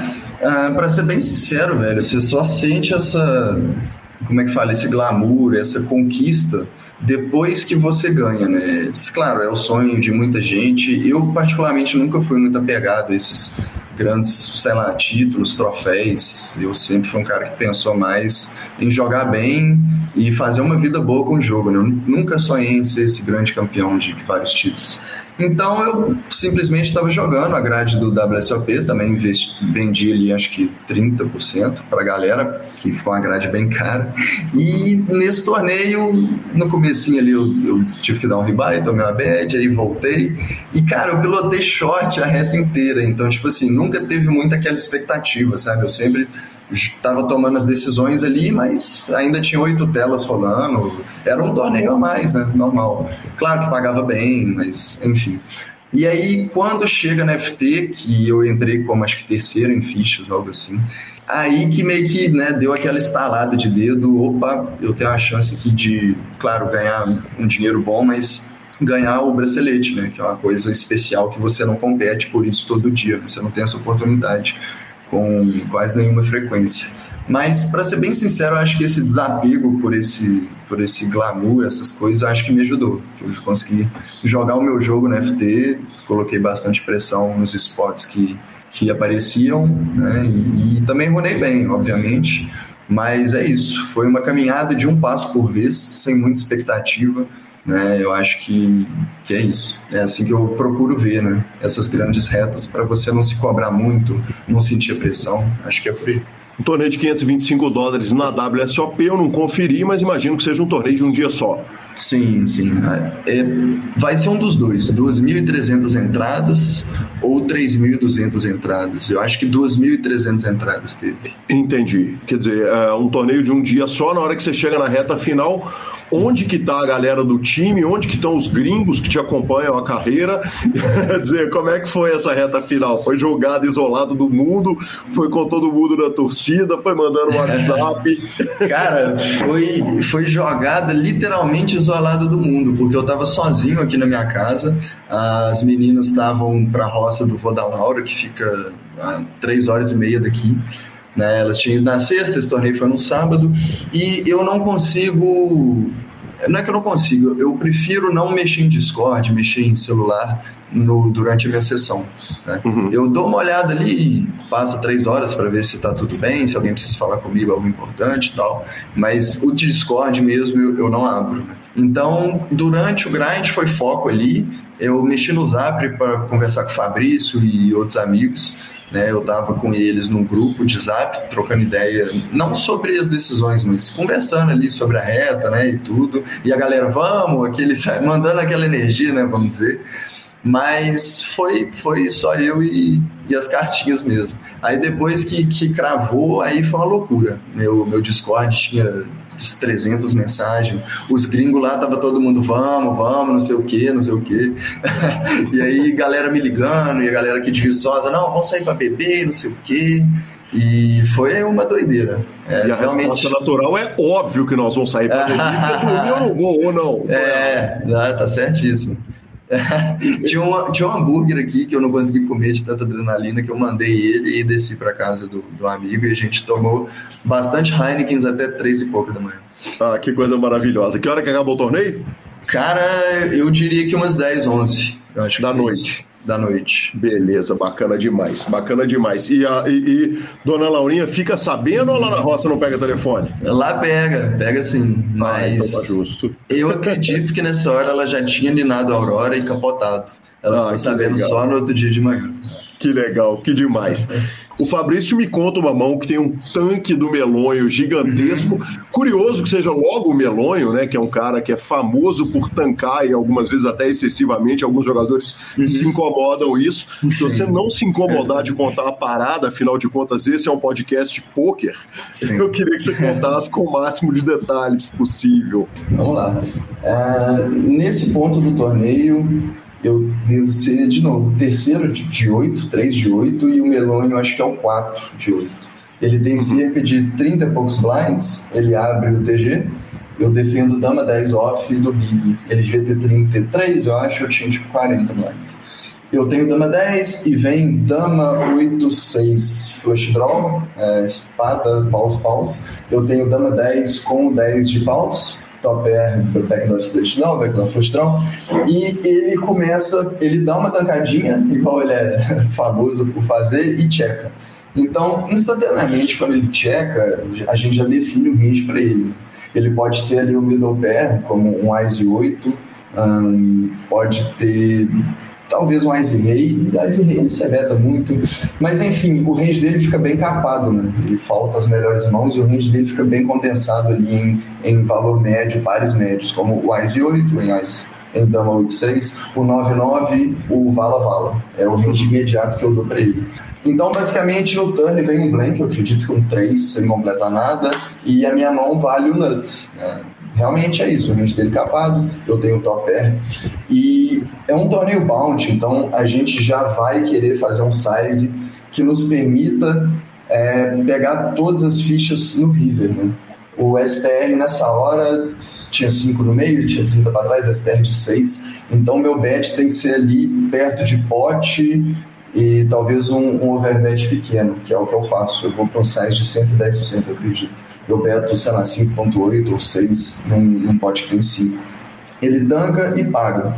Uh, ah, para ser bem sincero, velho, você só sente essa como é que fala, esse glamour, essa conquista depois que você ganha, né? Claro, é o sonho de muita gente. Eu, particularmente, nunca fui muito apegado a esses grandes, sei lá, títulos, troféus. Eu sempre fui um cara que pensou mais em jogar bem e fazer uma vida boa com o jogo, né? Eu nunca sonhei em ser esse grande campeão de vários títulos. Então eu simplesmente estava jogando a grade do WSOP, também vendi ali acho que 30% para a galera, que foi uma grade bem cara. E nesse torneio, no comecinho ali, eu, eu tive que dar um rebuy, tomei uma bad, aí voltei. E cara, eu pilotei short a reta inteira, então tipo assim, nunca teve muita aquela expectativa, sabe? Eu sempre estava tomando as decisões ali, mas ainda tinha oito telas rolando. Era um torneio a mais, né? Normal. Claro que pagava bem, mas enfim. E aí, quando chega na FT, que eu entrei como acho que terceiro em fichas, algo assim, aí que meio que né, deu aquela estalada de dedo, opa, eu tenho a chance aqui de, claro, ganhar um dinheiro bom, mas ganhar o bracelete, né? Que é uma coisa especial que você não compete por isso todo dia, né? Você não tem essa oportunidade com quase nenhuma frequência. Mas, para ser bem sincero, eu acho que esse desapego por esse, por esse glamour, essas coisas, eu acho que me ajudou. Eu consegui jogar o meu jogo no FT, coloquei bastante pressão nos spots que, que apareciam, né? E, e também runei bem, obviamente. Mas é isso, foi uma caminhada de um passo por vez, sem muita expectativa. Né? Eu acho que, que é isso. É assim que eu procuro ver né? essas grandes retas para você não se cobrar muito, não sentir pressão. Acho que é por aí. Um torneio de 525 dólares na WSOP eu não conferi, mas imagino que seja um torneio de um dia só. Sim, sim. É, vai ser um dos dois, 2.300 entradas ou 3.200 entradas. Eu acho que 2.300 entradas teve. Entendi. Quer dizer, é um torneio de um dia só, na hora que você chega na reta final, onde que tá a galera do time, onde que estão os gringos que te acompanham a carreira, dizer, como é que foi essa reta final? Foi jogado isolado do mundo, foi com todo mundo na torcida, foi mandando WhatsApp? Cara, foi, foi jogada literalmente isolado do mundo, porque eu tava sozinho aqui na minha casa, as meninas estavam pra roça do Vô da Laura, que fica a três horas e meia daqui, né? Elas tinham ido na sexta, esse torneio foi no sábado, e eu não consigo. Não é que eu não consigo, eu prefiro não mexer em Discord, mexer em celular no, durante a minha sessão. Né? Uhum. Eu dou uma olhada ali, passa três horas para ver se está tudo bem, se alguém precisa falar comigo, algo importante e tal, mas o Discord mesmo eu, eu não abro. Né? Então, durante o grind foi foco ali, eu mexi no Zap para conversar com o Fabrício e outros amigos né? Eu estava com eles num grupo de zap, trocando ideia, não sobre as decisões, mas conversando ali sobre a reta, né? E tudo. E a galera, vamos, aquele, mandando aquela energia, né? Vamos dizer. Mas foi, foi só eu e, e as cartinhas mesmo. Aí depois que, que cravou, aí foi uma loucura. Meu, meu Discord tinha 300 mensagens. Os gringos lá, tava todo mundo, vamos, vamos, não sei o que, não sei o que. e aí, galera me ligando, e a galera aqui de Viçosa, não, vamos sair para beber, não sei o que. E foi uma doideira. É, e a realmente... resposta natural é óbvio que nós vamos sair para beber, porque eu não vou ou não. É, tá certíssimo. tinha, um, tinha um hambúrguer aqui que eu não consegui comer de tanta adrenalina que eu mandei ele e desci para casa do, do amigo e a gente tomou bastante Heineken até três e pouco da manhã. Ah, que coisa maravilhosa. Que hora que acabou o torneio? Cara, eu diria que umas 10, 11. Eu acho da noite da noite. Beleza, bacana demais, bacana demais. E, a, e, e, Dona Laurinha fica sabendo ou lá na roça não pega telefone? Lá pega, pega sim, mas ah, então tá justo. eu acredito que nessa hora ela já tinha ninado a Aurora e capotado. Ela ah, sabendo legal. só no outro dia de manhã. Que legal, que demais. O Fabrício me conta uma mão que tem um tanque do Melonho gigantesco. Uhum. Curioso que seja logo o Melonho, né? Que é um cara que é famoso por tancar e algumas vezes até excessivamente. Alguns jogadores uhum. se incomodam isso. Sim. Se você não se incomodar é. de contar a parada, afinal de contas, esse é um podcast de poker. Eu queria que você contasse com o máximo de detalhes possível. Vamos lá. Uh, nesse ponto do torneio eu devo ser, de novo, terceiro de oito, três de oito, e o Melônio acho que é o quatro de oito. Ele tem uhum. cerca de 30 e poucos blinds, ele abre o TG, eu defendo dama 10 off do Big. Ele devia ter 33, eu acho, eu tinha tipo 40 blinds. Eu tenho dama 10 e vem dama 8, 6 flush draw, é, espada, paus, paus. Eu tenho dama 10 com 10 de paus top air, backdoor straight down, backdoor flush draw, e ele começa, ele dá uma tancadinha, igual ele é famoso por fazer, e checa. Então, instantaneamente, quando ele checa, a gente já define o range para ele. Ele pode ter ali o middle pair, como um Ice 8, um, pode ter talvez um Ice Rei, o Ice Rei ele se veta muito, mas enfim, o range dele fica bem capado, né? Ele falta as melhores mãos e o range dele fica bem condensado ali em, em valor médio, pares médios, como o Ice 8, em Ice em Dama 86, o 99, o Vala Vala. É o range imediato que eu dou para ele. Então, basicamente, no turn vem um blank, eu acredito que um 3, sem completar nada, e a minha mão vale o nuts. Né? Realmente é isso, o range dele capado, eu tenho top air. E é um torneio bounty, então a gente já vai querer fazer um size que nos permita é, pegar todas as fichas no river, né? O SPR nessa hora tinha 5 no meio, tinha 30 para trás, SPR de 6. Então meu bet tem que ser ali perto de pote e talvez um, um overbet pequeno, que é o que eu faço. Eu vou para um size de 110%, eu acredito. Eu beto, sei lá, 5.8 ou 6 num, num pote que tem 5. Ele tanca e paga.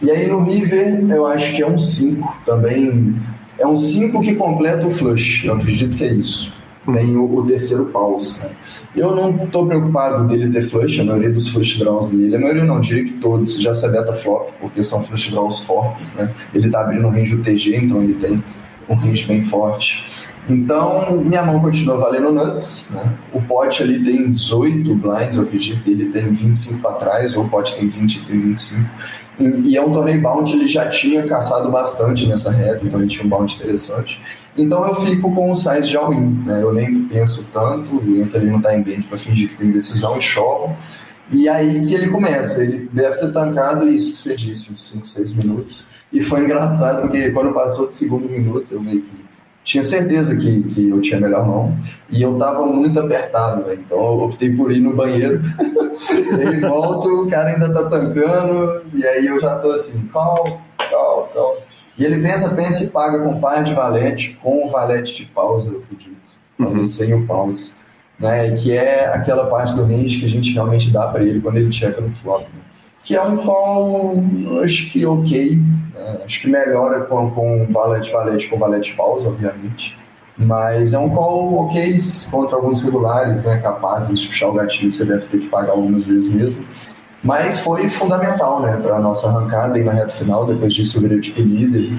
E aí no River, eu acho que é um 5 também. É um 5 que completa o flush, eu acredito que é isso. Vem o, o terceiro pause. Né? Eu não estou preocupado dele ter flush, a maioria dos flush draws dele, a maioria não, diria que todos, já se beta flop, porque são flush draws fortes. Né? Ele está abrindo o range do TG, então ele tem um range bem forte. Então, minha mão continua valendo nuts. Né? O pote ali tem 18 blinds, eu acredito, ele tem 25 para trás, ou o pote tem 20 e tem 25. E, e é um torneio bounty, ele já tinha caçado bastante nessa reta, então ele tinha um bounty interessante. Então eu fico com o size de all-in, né? eu nem penso tanto, entro ali no time bank para fingir que tem decisão e chovo. E aí que ele começa, ele deve ter tancado isso que você disse, uns 5, 6 minutos. E foi engraçado porque quando passou de segundo minuto, eu meio que tinha certeza que, que eu tinha melhor mão e eu tava muito apertado, véio. então eu optei por ir no banheiro. e aí volto, o cara ainda tá tancando, e aí eu já tô assim, cal, cal, cal. E ele pensa, pensa e paga com par de valete, com o valete de pausa, eu acredito. Uhum. Sem o pause. Né? Que é aquela parte do range que a gente realmente dá para ele quando ele checa no flop. Né? Que é um call, acho que ok. Né? Acho que melhora com, com valete, valete, com valete pausa, obviamente. Mas é um call ok contra alguns regulares, né? Capazes de puxar o gatilho, você deve ter que pagar algumas vezes mesmo. Mas foi fundamental né, para a nossa arrancada e na reta final, depois disso eu virei tipo líder,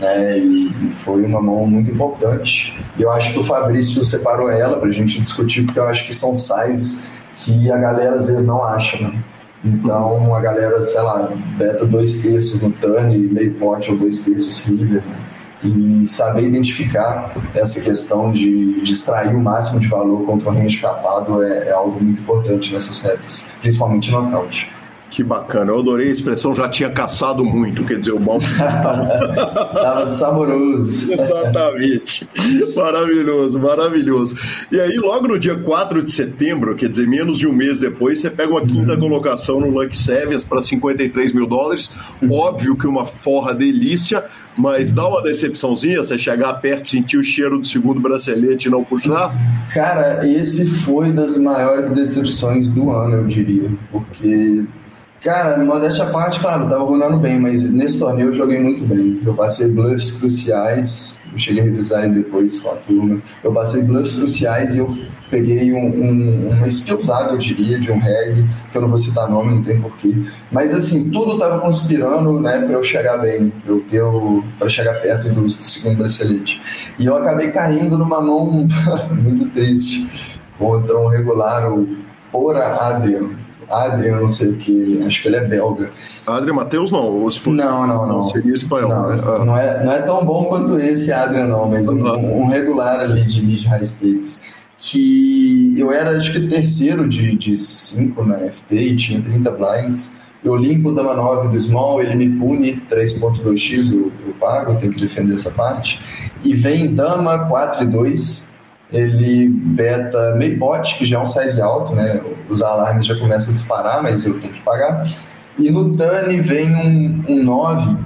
né, e, e, foi uma mão muito importante. Eu acho que o Fabrício separou ela para a gente discutir, porque eu acho que são sizes que a galera às vezes não acha. Né? Então a galera, sei lá, beta dois terços no turn, meio pote ou dois terços river. Né? e saber identificar essa questão de, de extrair o máximo de valor contra o range capado é, é algo muito importante nessas redes, principalmente no account. Que bacana, eu adorei a expressão, já tinha caçado muito, quer dizer, o bom Tava saboroso. Exatamente. Maravilhoso, maravilhoso. E aí, logo no dia 4 de setembro, quer dizer, menos de um mês depois, você pega uma quinta uhum. colocação no Lucky Sevens para 53 mil dólares. Óbvio que uma forra delícia, mas dá uma decepçãozinha você chegar perto, sentir o cheiro do segundo bracelete e não puxar? Cara, esse foi das maiores decepções do ano, eu diria, porque Cara, modéstia à parte, claro, tava runando bem, mas nesse torneio eu joguei muito bem. Eu passei bluffs cruciais, eu cheguei a revisar depois com a turma. Eu passei bluffs cruciais e eu peguei um, um, uma skillzada, eu diria, de um reg, que eu não vou citar nome, não tem porquê. Mas assim, tudo tava conspirando, né, pra eu chegar bem, pra eu o, pra chegar perto do, do segundo bracelete. E eu acabei caindo numa mão muito triste contra um regular, o Ora Adrian Adrian, não sei o que, acho que ele é belga. Adrian Matheus não, se for... Não, não, não. Seria espanhol, não, né? Ah. Não, é, não é tão bom quanto esse Adrian, não, mas um, um regular ali de mid high stakes. Que eu era, acho que, terceiro de 5 na FT e tinha 30 blinds. Eu limpo o Dama 9 do Small, ele me pune 3.2x, eu, eu pago, eu tenho que defender essa parte. E vem Dama 4 e 2, ele beta meio bot, que já é um size alto, né? Os alarmes já começam a disparar, mas eu tenho que pagar. E no Tani vem um, um 9,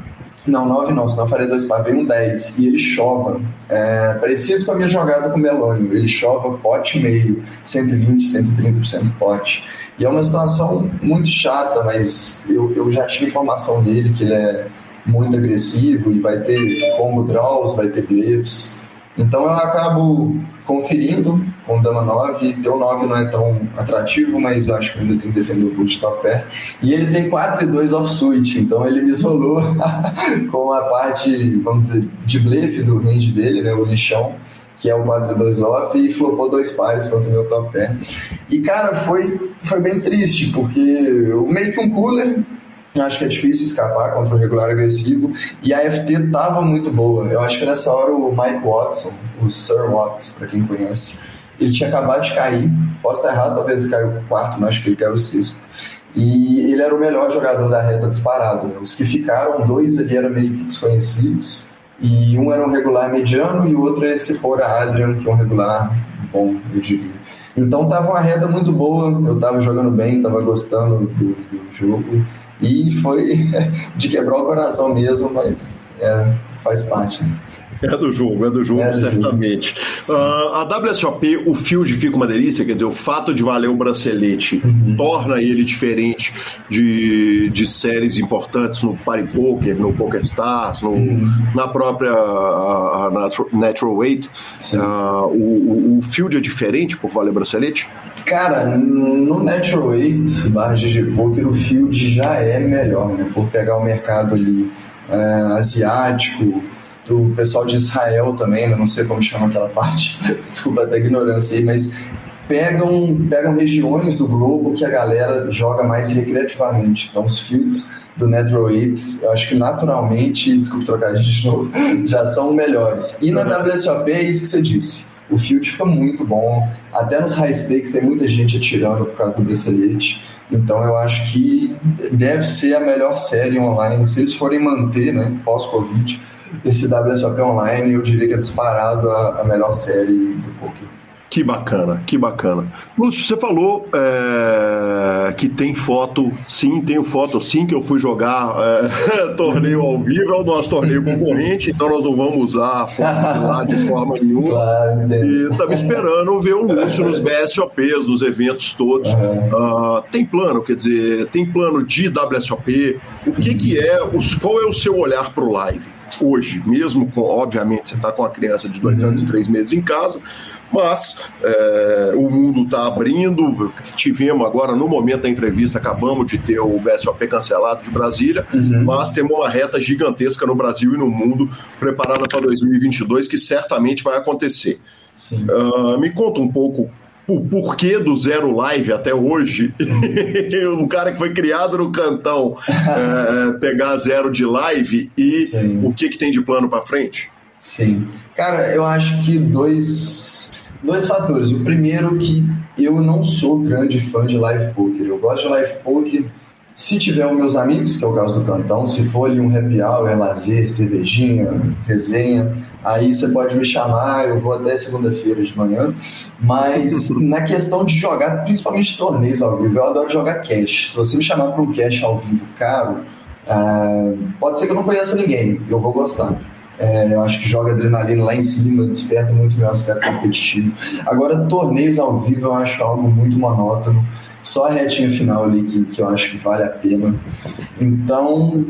não, 9 não, senão eu faria dois par, vem um 10, e ele chova. É, parecido com a minha jogada com o Melonho, ele chova pote meio, 120, 130% pote. E é uma situação muito chata, mas eu, eu já tinha informação dele que ele é muito agressivo e vai ter combo draws, vai ter bleefs. Então eu acabo conferindo com Dama 9. Teu 9 não é tão atrativo, mas acho que ainda tem que defender o boot top pair. E ele tem 4 e 2 off-suit, então ele me isolou com a parte, vamos dizer, de blefe do range dele, né, o lixão que é o 4 e 2 off, e flopou dois pares contra o meu top pair. E, cara, foi, foi bem triste, porque eu meio que um cooler, eu acho que é difícil escapar contra o regular agressivo. E a FT tava muito boa. Eu acho que nessa hora o Mike Watson, o Sir Watts, para quem conhece, ele tinha acabado de cair. Posso estar errado, talvez ele caiu quarto, mas acho que ele caiu sexto. E ele era o melhor jogador da reta disparado. Os que ficaram, dois ali eram meio que desconhecidos. E um era um regular mediano e o outro é esse Fora Adrian, que é um regular bom, eu diria. Então tava uma reta muito boa, eu tava jogando bem, tava gostando do, do jogo. E foi de quebrar o coração mesmo, mas é, faz parte. Né? É do jogo, é do jogo, é do certamente. Jogo. Uh, a WSOP, o Field fica uma delícia, quer dizer, o fato de valer o bracelete uhum. torna ele diferente de, de séries importantes no Party Poker, no Poker Stars, no, uhum. na própria Natural Weight. Uh, o, o Field é diferente por valer bracelete? Cara, no Natural Weight barra GG Poker, o Field já é melhor, né? Por pegar o mercado ali é, asiático, do pessoal de Israel também, né? não sei como chama aquela parte, desculpa até a ignorância aí, mas pegam, pegam regiões do globo que a galera joga mais recreativamente. Então, os fields do Natural 8, eu acho que naturalmente, desculpa trocar de novo, já são melhores. E na WSOP é isso que você disse. O field fica muito bom. Até nos high stakes tem muita gente atirando por causa do bracelete. Então eu acho que deve ser a melhor série online. Se eles forem manter, né, pós-Covid, esse WSOP Online, eu diria que é disparado a, a melhor série do poker. Que bacana, que bacana. Lúcio, você falou é, que tem foto, sim, tenho foto, sim, que eu fui jogar é, torneio ao vivo, é o nosso torneio concorrente, então nós não vamos usar a foto de lá de forma nenhuma. Claro, e estava esperando ver o Lúcio nos BSOPs, nos eventos todos. Uhum. Uh, tem plano, quer dizer, tem plano de WSOP? O que, que é, os, qual é o seu olhar para o live? Hoje, mesmo com, obviamente, você está com uma criança de dois anos e três meses em casa, mas é, o mundo está abrindo. Tivemos agora, no momento da entrevista, acabamos de ter o BSOP cancelado de Brasília, uhum. mas temos uma reta gigantesca no Brasil e no mundo preparada para 2022 que certamente vai acontecer. Uh, me conta um pouco o porquê do zero live até hoje, um cara que foi criado no cantão é, pegar zero de live e Sim. o que, que tem de plano para frente? Sim. Cara, eu acho que dois, dois fatores. O primeiro que eu não sou grande fã de live poker. Eu gosto de live poker se tiver os meus amigos, que é o caso do Cantão, se for ali um happy hour, lazer, cervejinha, resenha, aí você pode me chamar, eu vou até segunda-feira de manhã. Mas na questão de jogar, principalmente torneios ao vivo, eu adoro jogar cash. Se você me chamar para um cash ao vivo caro, uh, pode ser que eu não conheça ninguém, eu vou gostar. É, eu acho que joga adrenalina lá em cima, desperta muito meu aspecto competitivo. Agora, torneios ao vivo eu acho algo muito monótono. Só a retinha final ali que, que eu acho que vale a pena. Então,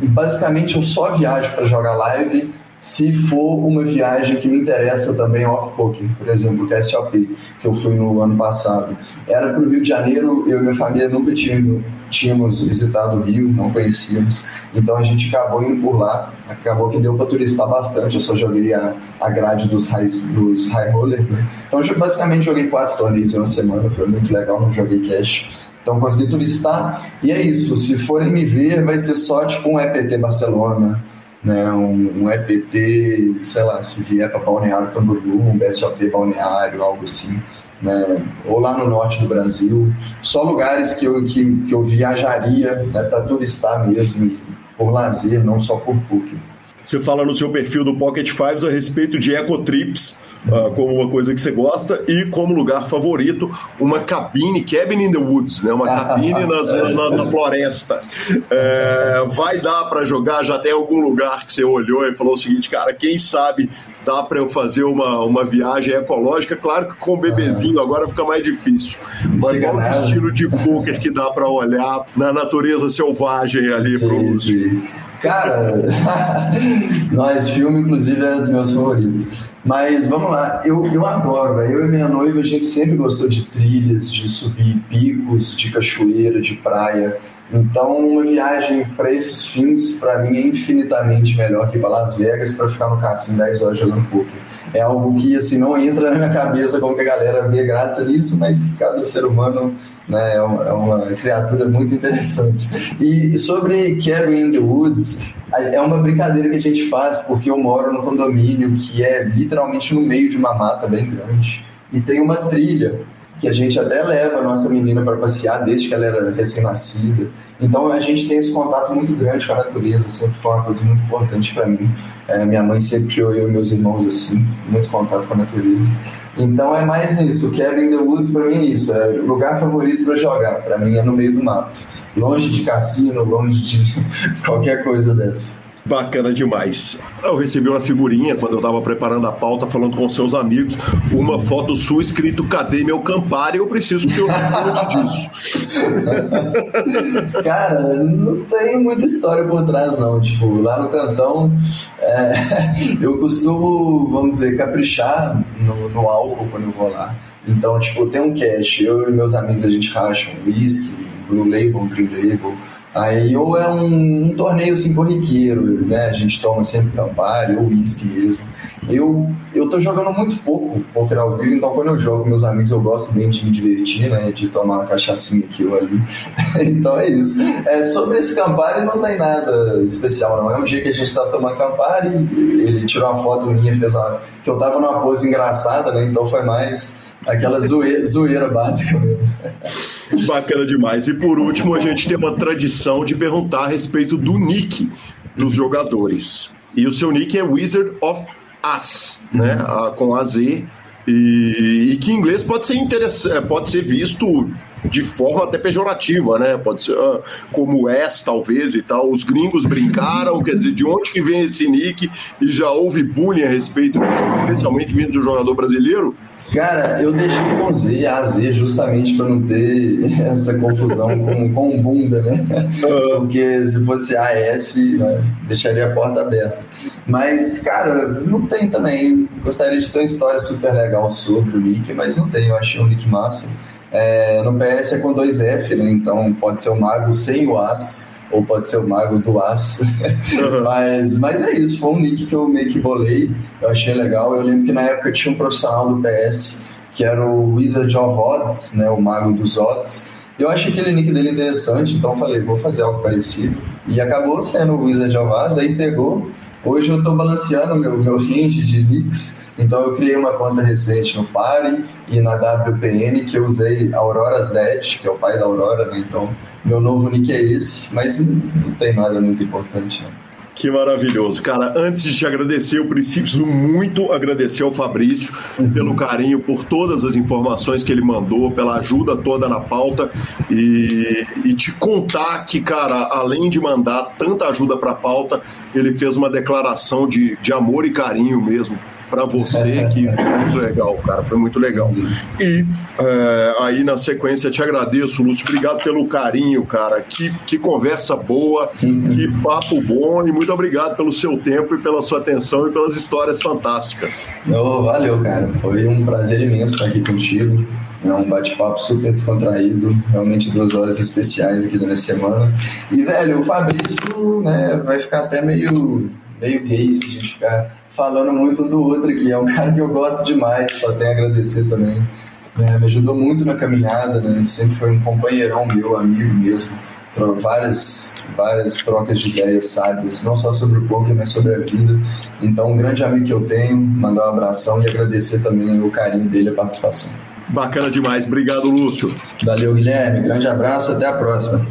basicamente, eu só viajo para jogar live se for uma viagem que me interessa também off-poker, por exemplo, o SOP, que eu fui no ano passado. Era para o Rio de Janeiro, eu e minha família nunca tínhamos, tínhamos visitado o Rio, não conhecíamos, então a gente acabou indo por lá, acabou que deu para turistar bastante, eu só joguei a, a grade dos high, dos high rollers, né? Então eu basicamente joguei quatro torneios em uma semana, foi muito legal, não joguei cash. Então consegui turistar, e é isso, se forem me ver, vai ser só tipo um EPT Barcelona, né, um, um EPT, sei lá, se vier para Balneário Camboriú, um BSOP Balneário, algo assim, né, ou lá no norte do Brasil, só lugares que eu, que, que eu viajaria né, para turistar mesmo, e por lazer, não só por PUC. Você fala no seu perfil do Pocket Fives a respeito de ecotrips, uh, como uma coisa que você gosta, e como lugar favorito, uma cabine, cabin in the woods, né? uma cabine nas, na, na, floresta. É, vai dar para jogar? Já tem algum lugar que você olhou e falou o seguinte, cara, quem sabe dá para eu fazer uma, uma viagem ecológica? Claro que com o bebezinho agora fica mais difícil. Mas qual é o estilo de poker que dá para olhar na natureza selvagem ali para o Cara, nós, filme, inclusive, é dos meus favoritos. Mas vamos lá, eu, eu adoro, véio. eu e minha noiva, a gente sempre gostou de trilhas, de subir picos, de cachoeira, de praia. Então, uma viagem para esses fins, para mim, é infinitamente melhor que ir para Las Vegas para ficar no cassino 10 horas jogando poker. É algo que, assim, não entra na minha cabeça como que a galera vê graça nisso, mas cada ser humano né, é uma é criatura muito interessante. E sobre Cabin in the Woods, é uma brincadeira que a gente faz porque eu moro no condomínio que é literalmente no meio de uma mata bem grande e tem uma trilha que a gente até leva a nossa menina para passear desde que ela era recém-nascida. Então a gente tem esse contato muito grande com a natureza, sempre foi uma coisa muito importante para mim. É, minha mãe sempre criou eu e meus irmãos assim, muito contato com a natureza. Então é mais isso. O Kevin the Woods para mim é isso. É lugar favorito para jogar. Para mim é no meio do mato, longe de cassino, longe de qualquer coisa dessa. Bacana demais. Eu recebi uma figurinha quando eu estava preparando a pauta, falando com seus amigos, uma foto sua escrito Cadê meu Campari? Eu preciso que eu conte disso. Cara, não tem muita história por trás, não. Tipo, lá no cantão, é, eu costumo, vamos dizer, caprichar no, no álcool quando eu vou lá. Então, tipo, tem um cash, eu e meus amigos a gente racha um whisky, Blue Label, Green Label. Aí ou é um, um, torneio assim corriqueiro, né? A gente toma sempre Campari ou uísque mesmo. Eu, eu tô jogando muito pouco poker ao vivo, então quando eu jogo meus amigos eu gosto bem de me divertir, né? De tomar uma cachaçinha aqui ou ali. então é isso. É, sobre esse Campari não tem nada especial, não. É um dia que a gente tá tomando Campari, ele tirou uma foto minha, fez uma. que eu tava numa pose engraçada, né? Então foi mais aquela zoeira, zoeira básica mesmo. Bacana demais. E por último, a gente tem uma tradição de perguntar a respeito do nick dos jogadores. E o seu nick é Wizard of As, né? Uhum. com AZ. E, e que em inglês pode ser interessante, pode ser visto de forma até pejorativa, né? Pode ser uh, como S, talvez, e tal. Os gringos brincaram, quer dizer, de onde que vem esse nick? E já houve bullying a respeito disso, especialmente vindo um jogador brasileiro. Cara, eu deixei com Z, AZ, justamente para não ter essa confusão com, com bunda, né? Porque se fosse AS, né, deixaria a porta aberta. Mas, cara, não tem também. Gostaria de ter uma história super legal sobre o Nick, mas não tem. Eu achei um Nick massa. É, no PS é com dois F, né? Então pode ser o mago sem o As ou pode ser o Mago do Aço. Uhum. mas, mas é isso, foi um nick que eu meio que bolei, eu achei legal. Eu lembro que na época tinha um profissional do PS que era o Wizard of Odds, né, o Mago dos Odds. Eu achei aquele nick dele interessante, então falei, vou fazer algo parecido. E acabou sendo o Wizard of Odds, aí pegou. Hoje eu estou balanceando meu, meu range de nicks, então eu criei uma conta recente no Pare e na WPN que eu usei Aurora's Dead, que é o pai da Aurora, né? Então meu novo nick é esse, mas não tem nada muito importante. Né? Que maravilhoso. Cara, antes de te agradecer, eu preciso muito agradecer ao Fabrício uhum. pelo carinho, por todas as informações que ele mandou, pela ajuda toda na pauta e, e te contar que, cara, além de mandar tanta ajuda para a pauta, ele fez uma declaração de, de amor e carinho mesmo para você, que foi muito legal, cara, foi muito legal. E é, aí na sequência te agradeço, Lúcio, obrigado pelo carinho, cara, que, que conversa boa, uhum. que papo bom e muito obrigado pelo seu tempo e pela sua atenção e pelas histórias fantásticas. Oh, valeu, cara, foi um prazer imenso estar aqui contigo. É um bate-papo super descontraído, realmente duas horas especiais aqui durante a semana. E, velho, o Fabrício, né, vai ficar até meio, meio gay se a gente ficar falando muito um do outro aqui. É um cara que eu gosto demais, só tenho a agradecer também. É, me ajudou muito na caminhada, né? Sempre foi um companheirão meu, amigo mesmo. Várias, várias trocas de ideias sábias, não só sobre o poker, mas sobre a vida. Então, um grande amigo que eu tenho, mandar um abração e agradecer também o carinho dele e a participação. Bacana demais. Obrigado, Lúcio. Valeu, Guilherme. Grande abraço. Até a próxima.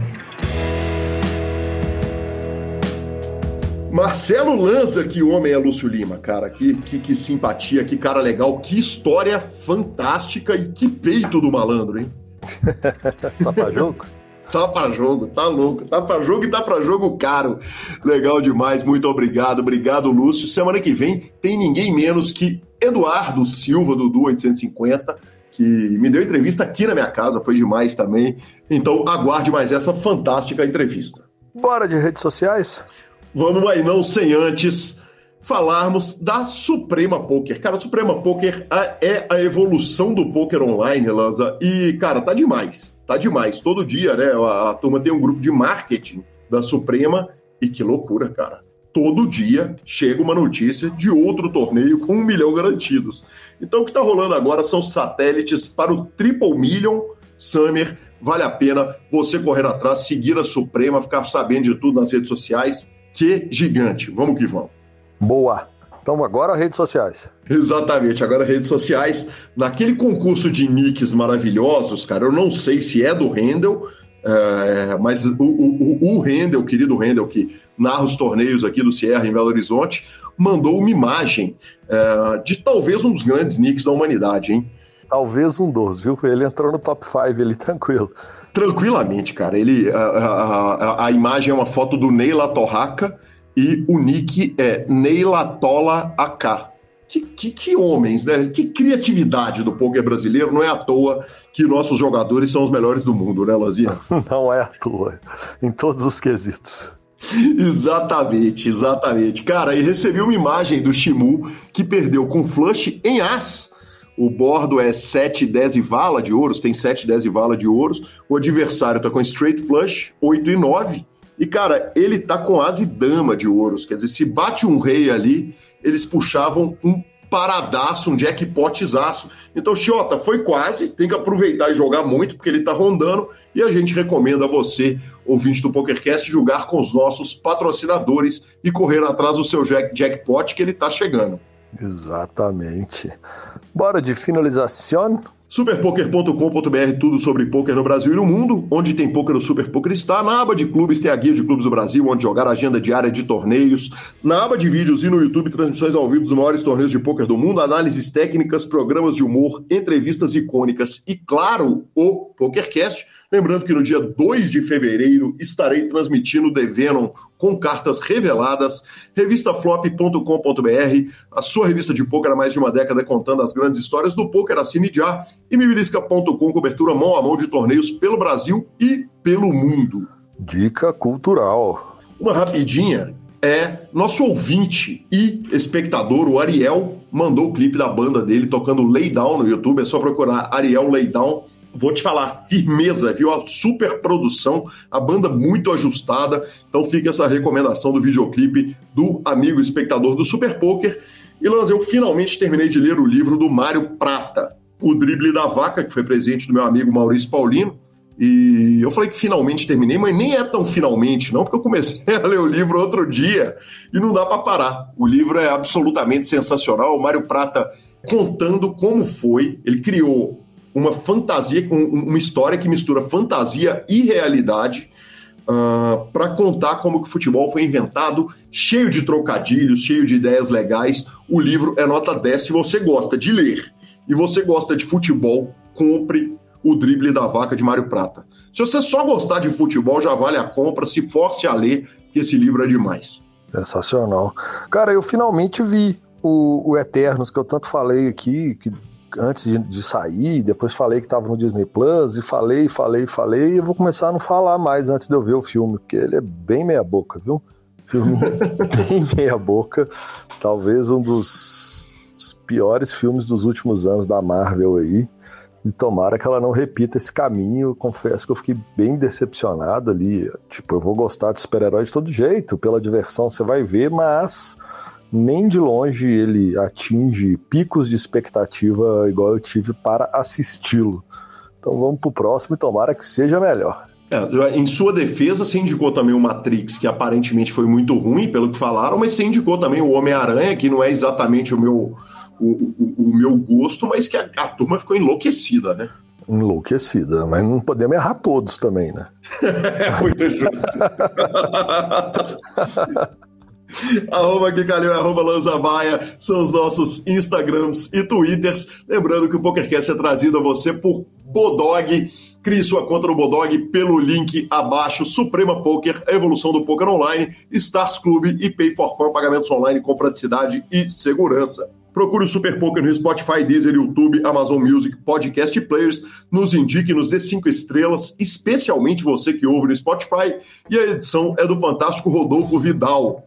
Marcelo Lanza, que homem é Lúcio Lima, cara. Que, que, que, simpatia, que cara legal, que história fantástica e que peito do malandro, hein? tá pra jogo? tá pra jogo, tá louco. Tá pra jogo e tá pra jogo caro. Legal demais, muito obrigado. Obrigado, Lúcio. Semana que vem tem ninguém menos que Eduardo Silva, do Du 850 que me deu entrevista aqui na minha casa, foi demais também. Então aguarde mais essa fantástica entrevista. Bora de redes sociais? Vamos aí, não sem antes falarmos da Suprema Poker. Cara, a Suprema Poker é a evolução do poker online, Lanza. E, cara, tá demais. Tá demais. Todo dia, né? A, a turma tem um grupo de marketing da Suprema. E que loucura, cara. Todo dia chega uma notícia de outro torneio com um milhão garantidos. Então, o que está rolando agora são satélites para o Triple Million Summer. Vale a pena você correr atrás, seguir a Suprema, ficar sabendo de tudo nas redes sociais que gigante. Vamos que vamos. Boa. Então agora redes sociais. Exatamente, agora redes sociais. Naquele concurso de nicks maravilhosos, cara, eu não sei se é do Handel, é, mas o, o, o querido Handel, que narra os torneios aqui do Sierra em Belo Horizonte, mandou uma imagem é, de talvez um dos grandes nicks da humanidade, hein? Talvez um dos, viu? Ele entrou no top 5 ali, tranquilo. Tranquilamente, cara. Ele, a, a, a, imagem é uma foto do Neila Torraca e o nick é Neilatola AK. Que, que, que, homens, né? Que criatividade do poker brasileiro. Não é à toa que nossos jogadores são os melhores do mundo, né, Lazinha? Não é à toa. Em todos os quesitos. exatamente, exatamente. Cara, e recebi uma imagem do Shimu que perdeu com flush em as. O bordo é 7, 10 e vala de ouros, tem 7, 10 e vala de ouros. O adversário tá com straight flush, 8 e 9 e, cara, ele tá com asa e dama de ouros. Quer dizer, se bate um rei ali, eles puxavam um paradaço, um jackpotzaço. Então, Chiota, foi quase, tem que aproveitar e jogar muito, porque ele tá rondando, e a gente recomenda a você, ouvinte do PokerCast, jogar com os nossos patrocinadores e correr atrás do seu jack jackpot, que ele tá chegando. Exatamente. Bora de finalização. Superpoker.com.br, tudo sobre poker no Brasil e no mundo. Onde tem poker, o Super Poker está. Na aba de clubes tem a guia de clubes do Brasil, onde jogar a agenda diária de torneios. Na aba de vídeos e no YouTube, transmissões ao vivo dos maiores torneios de poker do mundo, análises técnicas, programas de humor, entrevistas icônicas e, claro, o PokerCast Lembrando que no dia 2 de fevereiro estarei transmitindo The Venom com cartas reveladas, revistaflop.com.br, a sua revista de poker há mais de uma década contando as grandes histórias do poker, assine já, e mibilisca.com, cobertura mão a mão de torneios pelo Brasil e pelo mundo. Dica cultural. Uma rapidinha, é nosso ouvinte e espectador, o Ariel, mandou o clipe da banda dele tocando Lay Down no YouTube, é só procurar Ariel Lay Down vou te falar, firmeza, viu? A super produção, a banda muito ajustada. Então fica essa recomendação do videoclipe do amigo espectador do Super Poker. E Lanz, eu finalmente terminei de ler o livro do Mário Prata, O Drible da Vaca, que foi presente do meu amigo Maurício Paulino. E eu falei que finalmente terminei, mas nem é tão finalmente, não, porque eu comecei a ler o livro outro dia e não dá para parar. O livro é absolutamente sensacional. O Mário Prata contando como foi, ele criou uma fantasia, uma história que mistura fantasia e realidade uh, ah, para contar como que o futebol foi inventado, cheio de trocadilhos, cheio de ideias legais. O livro é nota 10 se você gosta de ler e você gosta de futebol, compre o Drible da Vaca de Mário Prata. Se você só gostar de futebol, já vale a compra, se force a ler, que esse livro é demais. Sensacional. Cara, eu finalmente vi o, o Eternos, que eu tanto falei aqui, que antes de, de, sair, depois falei que estava no Disney Plus, e falei, falei, falei, e eu vou começar a não falar mais antes de eu ver o filme, porque ele é bem meia boca, viu? Filme bem meia boca, talvez um dos piores filmes dos últimos anos da Marvel aí. E tomara que ela não repita esse caminho. Confesso que eu fiquei bem decepcionado ali. Tipo, eu vou gostar de super-herói de todo jeito, pela diversão você vai ver, mas nem de longe ele atinge picos de expectativa igual eu tive para assisti-lo. Então vamos pro próximo e tomara que seja melhor. É, em sua defesa, você indicou também o Matrix, que aparentemente foi muito ruim, pelo que falaram, mas você indicou também o Homem-Aranha, que não é exatamente o meu, o, o, o meu gosto, mas que a, a turma ficou enlouquecida, né? enlouquecida, mas não podemos errar todos também, né? é muito justo. arroba aqui Calil, arroba Lanzabaia, são os nossos Instagrams e Twitters. Lembrando que o PokerCast é trazido a você por Bodog. Crie sua conta no Bodog pelo link abaixo. Suprema Poker, a evolução do poker online, Stars Club e Pay for Fun, pagamentos online com praticidade e segurança. Procure o Super Poker no Spotify, Deezer, YouTube, Amazon Music, Podcast Players. Nos indique, nos dê cinco estrelas, especialmente você que ouve no Spotify. E a edição é do fantástico Rodolfo Vidal.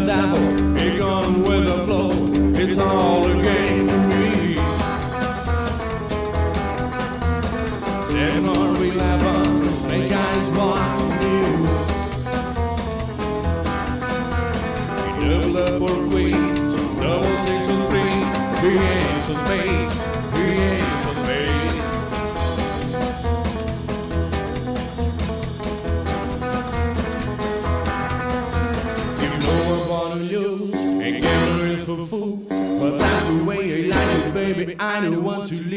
and apple, it gone with the flow. It's all I don't want to